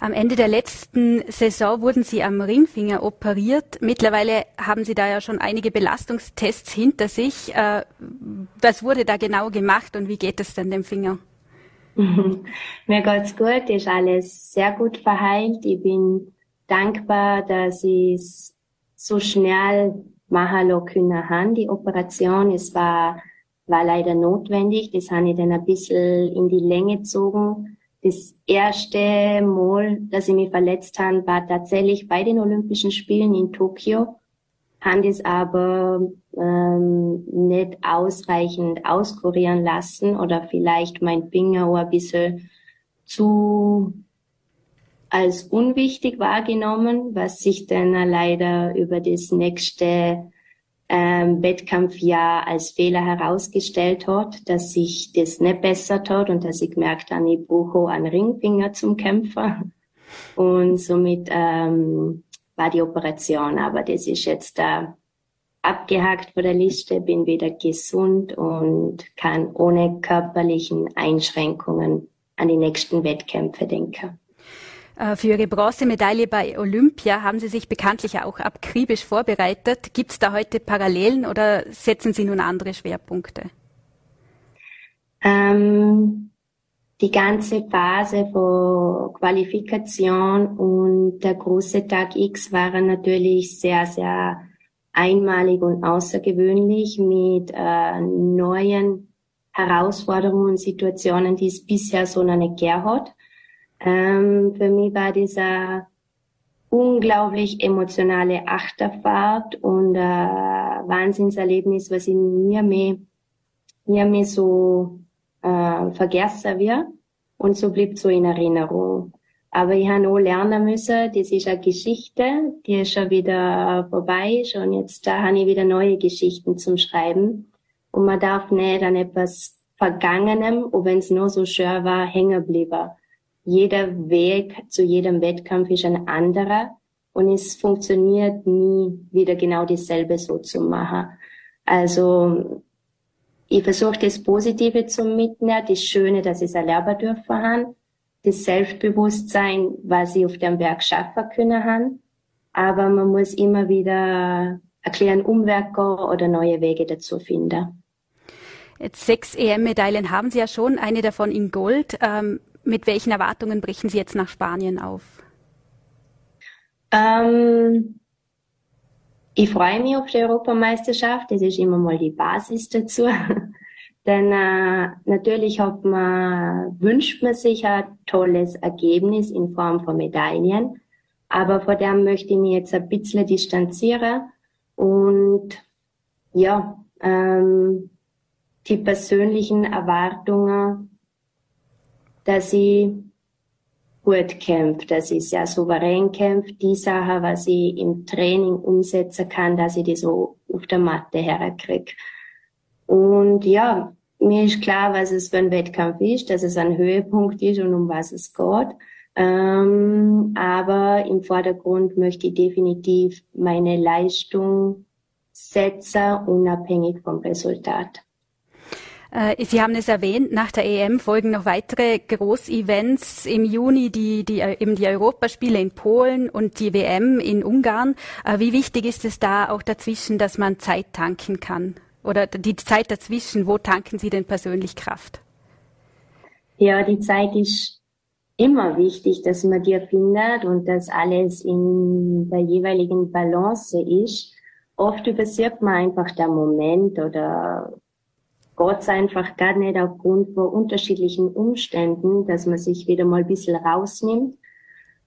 B: Am Ende der letzten Saison wurden Sie am Ringfinger operiert. Mittlerweile haben Sie da ja schon einige Belastungstests hinter sich. Äh, was wurde da genau gemacht und wie geht es denn dem Finger?
E: Mir geht's gut, ist alles sehr gut verheilt. Ich bin dankbar, dass ich es so schnell machen können, die Operation. Es war war leider notwendig. Das habe ich dann ein bisschen in die Länge gezogen. Das erste Mal, dass ich mich verletzt habe, war tatsächlich bei den Olympischen Spielen in Tokio. Haben das aber ähm, nicht ausreichend auskurieren lassen oder vielleicht mein Finger auch ein bisschen zu als unwichtig wahrgenommen, was sich dann leider über das nächste ähm, Wettkampfjahr als Fehler herausgestellt hat, dass sich das nicht bessert hat und dass ich gemerkt habe, ich brauche einen Ringfinger zum Kämpfer. Und somit ähm, war die Operation, aber das ist jetzt äh, abgehakt von der Liste, bin wieder gesund und kann ohne körperlichen Einschränkungen an die nächsten Wettkämpfe denken.
B: Äh, für Ihre Bronzemedaille bei Olympia haben Sie sich bekanntlich auch akribisch vorbereitet. Gibt es da heute Parallelen oder setzen Sie nun andere Schwerpunkte?
E: Ähm, die ganze Phase von Qualifikation und der große Tag X waren natürlich sehr, sehr einmalig und außergewöhnlich mit äh, neuen Herausforderungen und Situationen, die es bisher so noch nicht gegeben hat. Ähm, für mich war dieser unglaublich emotionale Achterfahrt und äh, Wahnsinnserlebnis, was in mir mehr, mir mehr so äh, vergessen wird und so bleibt so in Erinnerung. Aber ich habe auch lernen müssen, das ist eine Geschichte, die schon wieder vorbei ist und jetzt da habe ich wieder neue Geschichten zum Schreiben. Und man darf nicht an etwas Vergangenem, auch wenn es nur so schön war, hängen bleiben. Jeder Weg zu jedem Wettkampf ist ein anderer und es funktioniert nie wieder genau dasselbe so zu machen. Also ich versuche das Positive zu mitnehmen, das Schöne, dass ich es erleben dürfen haben, das Selbstbewusstsein, was ich auf dem Berg schaffen können haben. Aber man muss immer wieder erklären, Umweg gehen oder neue Wege dazu finden.
B: Jetzt sechs EM-Medaillen haben Sie ja schon, eine davon in Gold. Ähm, mit welchen Erwartungen brechen Sie jetzt nach Spanien auf?
E: Ähm, ich freue mich auf die Europameisterschaft. Das ist immer mal die Basis dazu. Denn äh, natürlich hat man, wünscht man sich ein tolles Ergebnis in Form von Medaillen. Aber vor dem möchte ich mich jetzt ein bisschen distanzieren und ja, ähm, die persönlichen Erwartungen, dass ich gut kämpft, dass ich sehr souverän kämpfe, die Sache, was ich im Training umsetzen kann, dass ich die so auf der Matte herkriege. Und ja, mir ist klar, was es für ein Wettkampf ist, dass es ein Höhepunkt ist und um was es geht. Ähm, aber im Vordergrund möchte ich definitiv meine Leistung setzen, unabhängig vom Resultat.
B: Äh, Sie haben es erwähnt, nach der EM folgen noch weitere Großevents im Juni, die, die, äh, eben die Europaspiele in Polen und die WM in Ungarn. Äh, wie wichtig ist es da auch dazwischen, dass man Zeit tanken kann? Oder die Zeit dazwischen, wo tanken Sie denn persönlich Kraft?
E: Ja, die Zeit ist immer wichtig, dass man die findet und dass alles in der jeweiligen Balance ist. Oft übersieht man einfach der Moment oder Gott einfach gar nicht aufgrund von unterschiedlichen Umständen, dass man sich wieder mal ein bisschen rausnimmt.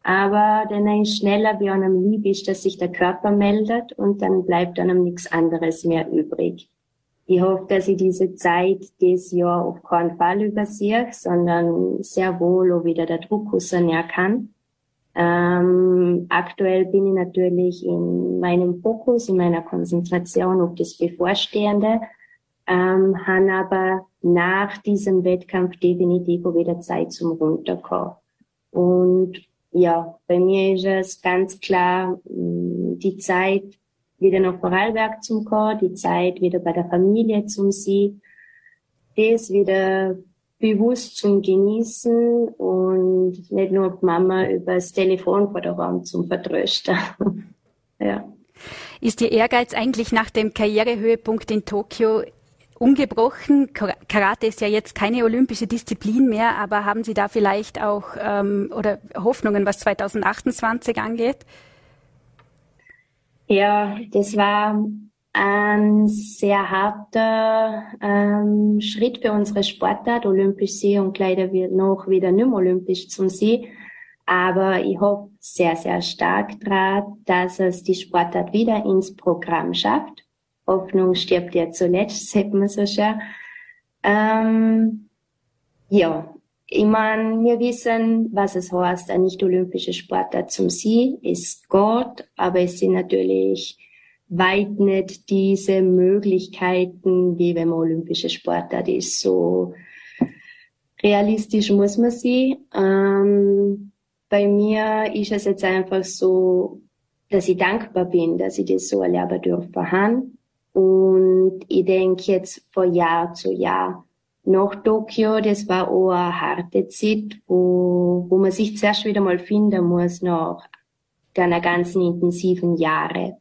E: Aber dann ist schneller, wie einem lieb ist, dass sich der Körper meldet und dann bleibt einem nichts anderes mehr übrig. Ich hoffe, dass ich diese Zeit dieses Jahr auf keinen Fall übersehe, sondern sehr wohl auch wieder der Druck rausnehmen kann. Ähm, aktuell bin ich natürlich in meinem Fokus, in meiner Konzentration auf das Bevorstehende ähm, haben aber nach diesem Wettkampf definitiv wieder Zeit zum Runterkommen. Und ja, bei mir ist es ganz klar, mm, die Zeit wieder nach Vorarlberg zum kommen, die Zeit wieder bei der Familie zum Sie, das wieder bewusst zum Genießen und nicht nur Mama übers Telefon vor der Raum zum Vertrösten.
B: ja. Ist Ihr Ehrgeiz eigentlich nach dem Karrierehöhepunkt in Tokio ungebrochen. Karate ist ja jetzt keine olympische Disziplin mehr, aber haben Sie da vielleicht auch ähm, oder Hoffnungen, was 2028 angeht?
E: Ja, das war ein sehr harter ähm, Schritt für unsere Sportart, olympisch sie und leider wird noch wieder nicht mehr olympisch zum sie. Aber ich hoffe sehr, sehr stark daran, dass es die Sportart wieder ins Programm schafft. Hoffnung stirbt ja zuletzt, sagt man so schön. Ähm, ja, ich meine, wir wissen, was es heißt, ein nicht-olympischer Sportler zum Sie ist Gott, aber es sind natürlich weit nicht diese Möglichkeiten, wie wenn man olympische Sportler ist. So realistisch muss man sie. Ähm, bei mir ist es jetzt einfach so, dass ich dankbar bin, dass ich das so erleben dürfen habe und ich denke jetzt von Jahr zu Jahr, nach Tokio, das war auch eine harte Zeit, wo, wo man sich zuerst wieder mal finden muss nach einer ganzen intensiven Jahre.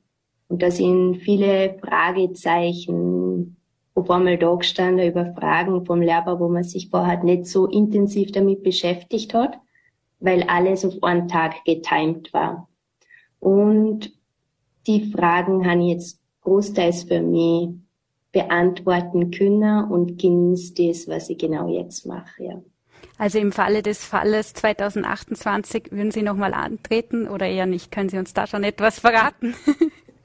E: Und da sind viele Fragezeichen auf einmal da gestanden über Fragen vom Lehrer, wo man sich vorher nicht so intensiv damit beschäftigt hat, weil alles auf einen Tag getimt war. Und die Fragen haben jetzt großteils für mich beantworten können und genieße das, was ich genau jetzt mache. Ja.
B: Also im Falle des Falles 2028 würden Sie nochmal antreten oder eher nicht? Können Sie uns da schon etwas verraten?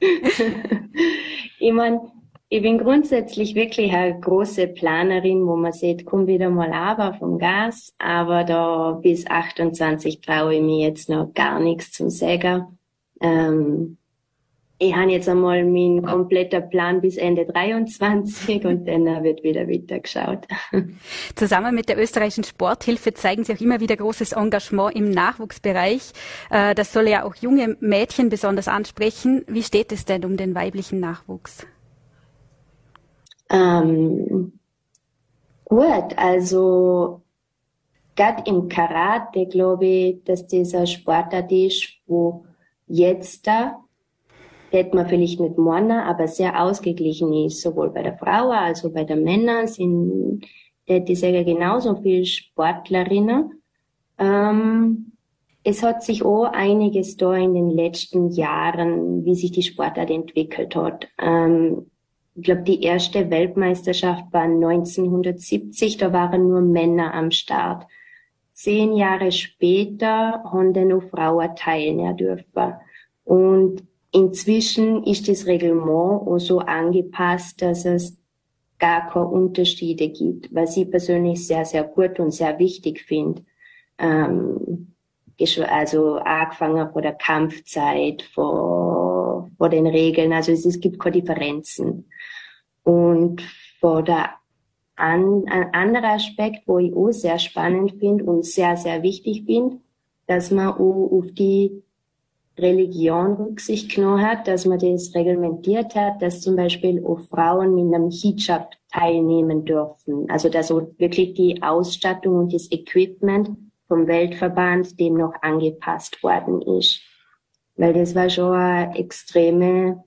E: ich meine, ich bin grundsätzlich wirklich eine große Planerin, wo man sieht, komm wieder mal aber vom Gas, aber da bis 28 traue ich mir jetzt noch gar nichts zum Säger. Ähm, ich habe jetzt einmal meinen kompletten Plan bis Ende 23 und dann wird wieder weitergeschaut.
B: Zusammen mit der österreichischen Sporthilfe zeigen Sie auch immer wieder großes Engagement im Nachwuchsbereich. Äh, das soll ja auch junge Mädchen besonders ansprechen. Wie steht es denn um den weiblichen Nachwuchs?
E: Ähm, gut, also gerade im Karate glaube ich, dass dieser Sportart ist, wo jetzt da hätte man vielleicht nicht Männer, aber sehr ausgeglichen ist, sowohl bei der Frau als auch bei den Männern sind, die sagen genauso viele Sportlerinnen. Ähm, es hat sich auch einiges da in den letzten Jahren, wie sich die Sportart entwickelt hat. Ähm, ich glaube, die erste Weltmeisterschaft war 1970, da waren nur Männer am Start. Zehn Jahre später haben dann noch Frauen teilnehmen dürfen. Und Inzwischen ist das Reglement auch so angepasst, dass es gar keine Unterschiede gibt, was ich persönlich sehr, sehr gut und sehr wichtig finde. Ähm, also angefangen vor der Kampfzeit, vor, vor den Regeln, also es, es gibt keine Differenzen. Und vor der an, ein anderer Aspekt, wo ich auch sehr spannend finde und sehr, sehr wichtig finde, dass man auch auf die Religion Rücksicht genommen hat, dass man das reglementiert hat, dass zum Beispiel auch Frauen mit einem Hijab teilnehmen dürfen. Also dass auch wirklich die Ausstattung und das Equipment vom Weltverband dem noch angepasst worden ist. Weil das war schon eine extreme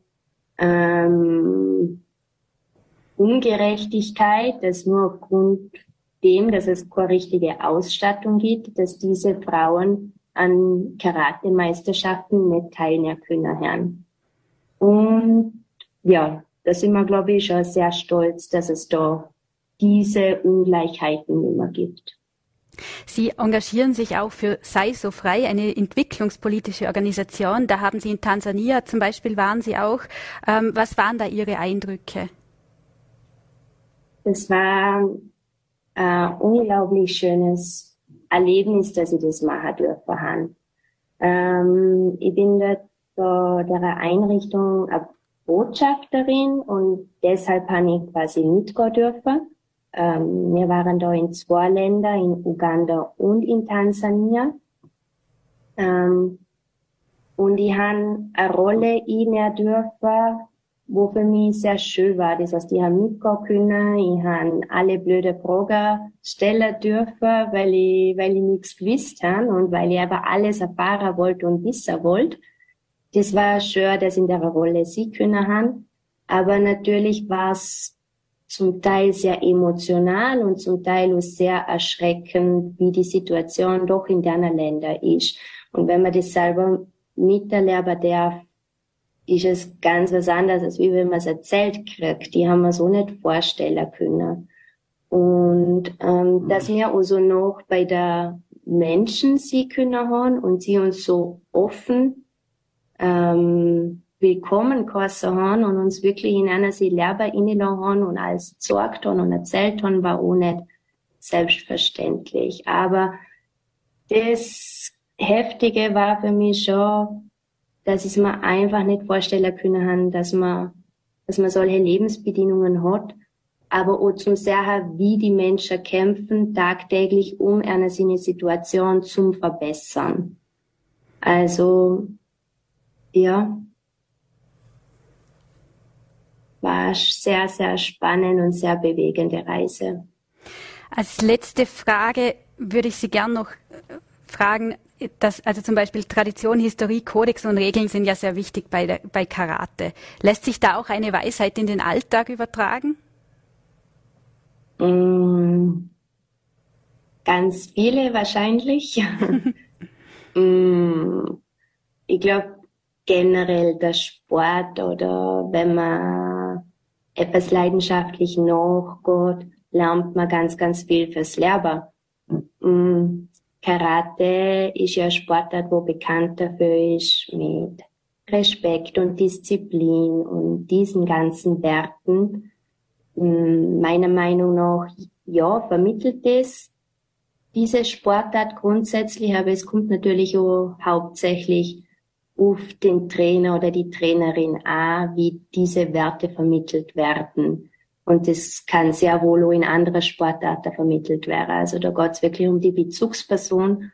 E: ähm, Ungerechtigkeit, dass nur aufgrund dem, dass es keine richtige Ausstattung gibt, dass diese Frauen an Karate-Meisterschaften können haben. Und ja, da sind wir, glaube ich, schon sehr stolz, dass es da diese Ungleichheiten immer gibt.
B: Sie engagieren sich auch für Sei so frei, eine entwicklungspolitische Organisation. Da haben Sie in Tansania zum Beispiel waren Sie auch. Ähm, was waren da Ihre Eindrücke?
E: Es war ein unglaublich schönes Erlebnis, dass ich das machen dürfen Ähm, ich bin dort bei der Einrichtung eine Botschafterin und deshalb habe ich quasi mitgehen dürfen. Ähm, wir waren da in zwei Ländern, in Uganda und in Tansania. Ähm, und ich habe eine Rolle innehmen dürfen, wo für mich sehr schön war. Das heißt, ich habe mitgehen können, ich habe alle blöde Fragen stellen dürfen, weil ich, weil ich nichts gewusst habe und weil ich aber alles erfahren wollte und wissen wollte. Das war schön, dass in der Rolle sie können haben. Aber natürlich war es zum Teil sehr emotional und zum Teil auch sehr erschreckend, wie die Situation doch in deiner Länder ist. Und wenn man das selber miterleben darf, ist es ganz was anderes, als wie wenn man es erzählt kriegt. Die haben wir so nicht vorstellen können. Und ähm, dass wir also noch bei der Menschen sie können haben und sie uns so offen ähm, willkommen geheißen haben und uns wirklich in einer sie Lehrer haben und alles gesagt haben und erzählt haben, war auch nicht selbstverständlich. Aber das Heftige war für mich schon, dass ich mir einfach nicht vorstellen können, dass man, dass man solche Lebensbedingungen hat, aber auch zum sehen, wie die Menschen kämpfen tagtäglich, um eine Situation zu verbessern. Also, ja, war sehr, sehr spannend und sehr bewegende Reise.
B: Als letzte Frage würde ich Sie gern noch fragen, dass, also zum Beispiel Tradition, Historie, Kodex und Regeln sind ja sehr wichtig bei, der, bei Karate. Lässt sich da auch eine Weisheit in den Alltag übertragen?
E: Mm, ganz viele wahrscheinlich. mm, ich glaube generell der Sport oder wenn man etwas leidenschaftlich nachgeht, lernt man ganz, ganz viel fürs Leben. Mm, Karate ist ja ein Sportart, wo bekannt dafür ist mit Respekt und Disziplin und diesen ganzen Werten. Mm, meiner Meinung nach, ja, vermittelt es diese Sportart grundsätzlich, aber es kommt natürlich auch hauptsächlich auf den Trainer oder die Trainerin an, wie diese Werte vermittelt werden. Und das kann sehr wohl auch in andere Sportarten vermittelt werden. Also da geht es wirklich um die Bezugsperson.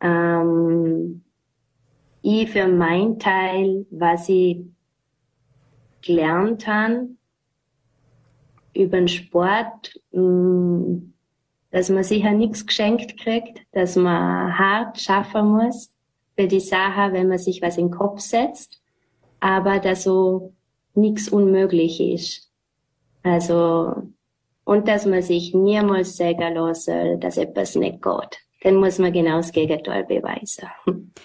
E: Ähm, ich für meinen Teil, was ich gelernt habe über den Sport, mm, dass man sicher nichts geschenkt kriegt, dass man hart schaffen muss für die Sache, wenn man sich was in den Kopf setzt, aber dass so nichts unmöglich ist. Also, und dass man sich niemals sagen lassen, dass etwas nicht geht. Dann muss man genau das Gegenteil beweisen.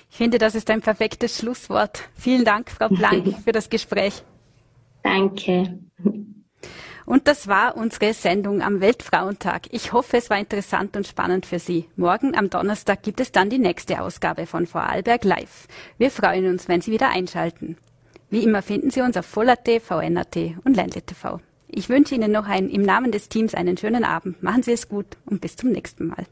B: Ich finde, das ist ein perfektes Schlusswort. Vielen Dank, Frau Blank, für das Gespräch.
E: Danke.
B: Und das war unsere Sendung am Weltfrauentag. Ich hoffe, es war interessant und spannend für Sie. Morgen am Donnerstag gibt es dann die nächste Ausgabe von Vorarlberg Live. Wir freuen uns, wenn Sie wieder einschalten. Wie immer finden Sie uns auf Voll.at, VN.at und Ländle TV. Ich wünsche Ihnen noch ein, im Namen des Teams einen schönen Abend. Machen Sie es gut und bis zum nächsten Mal.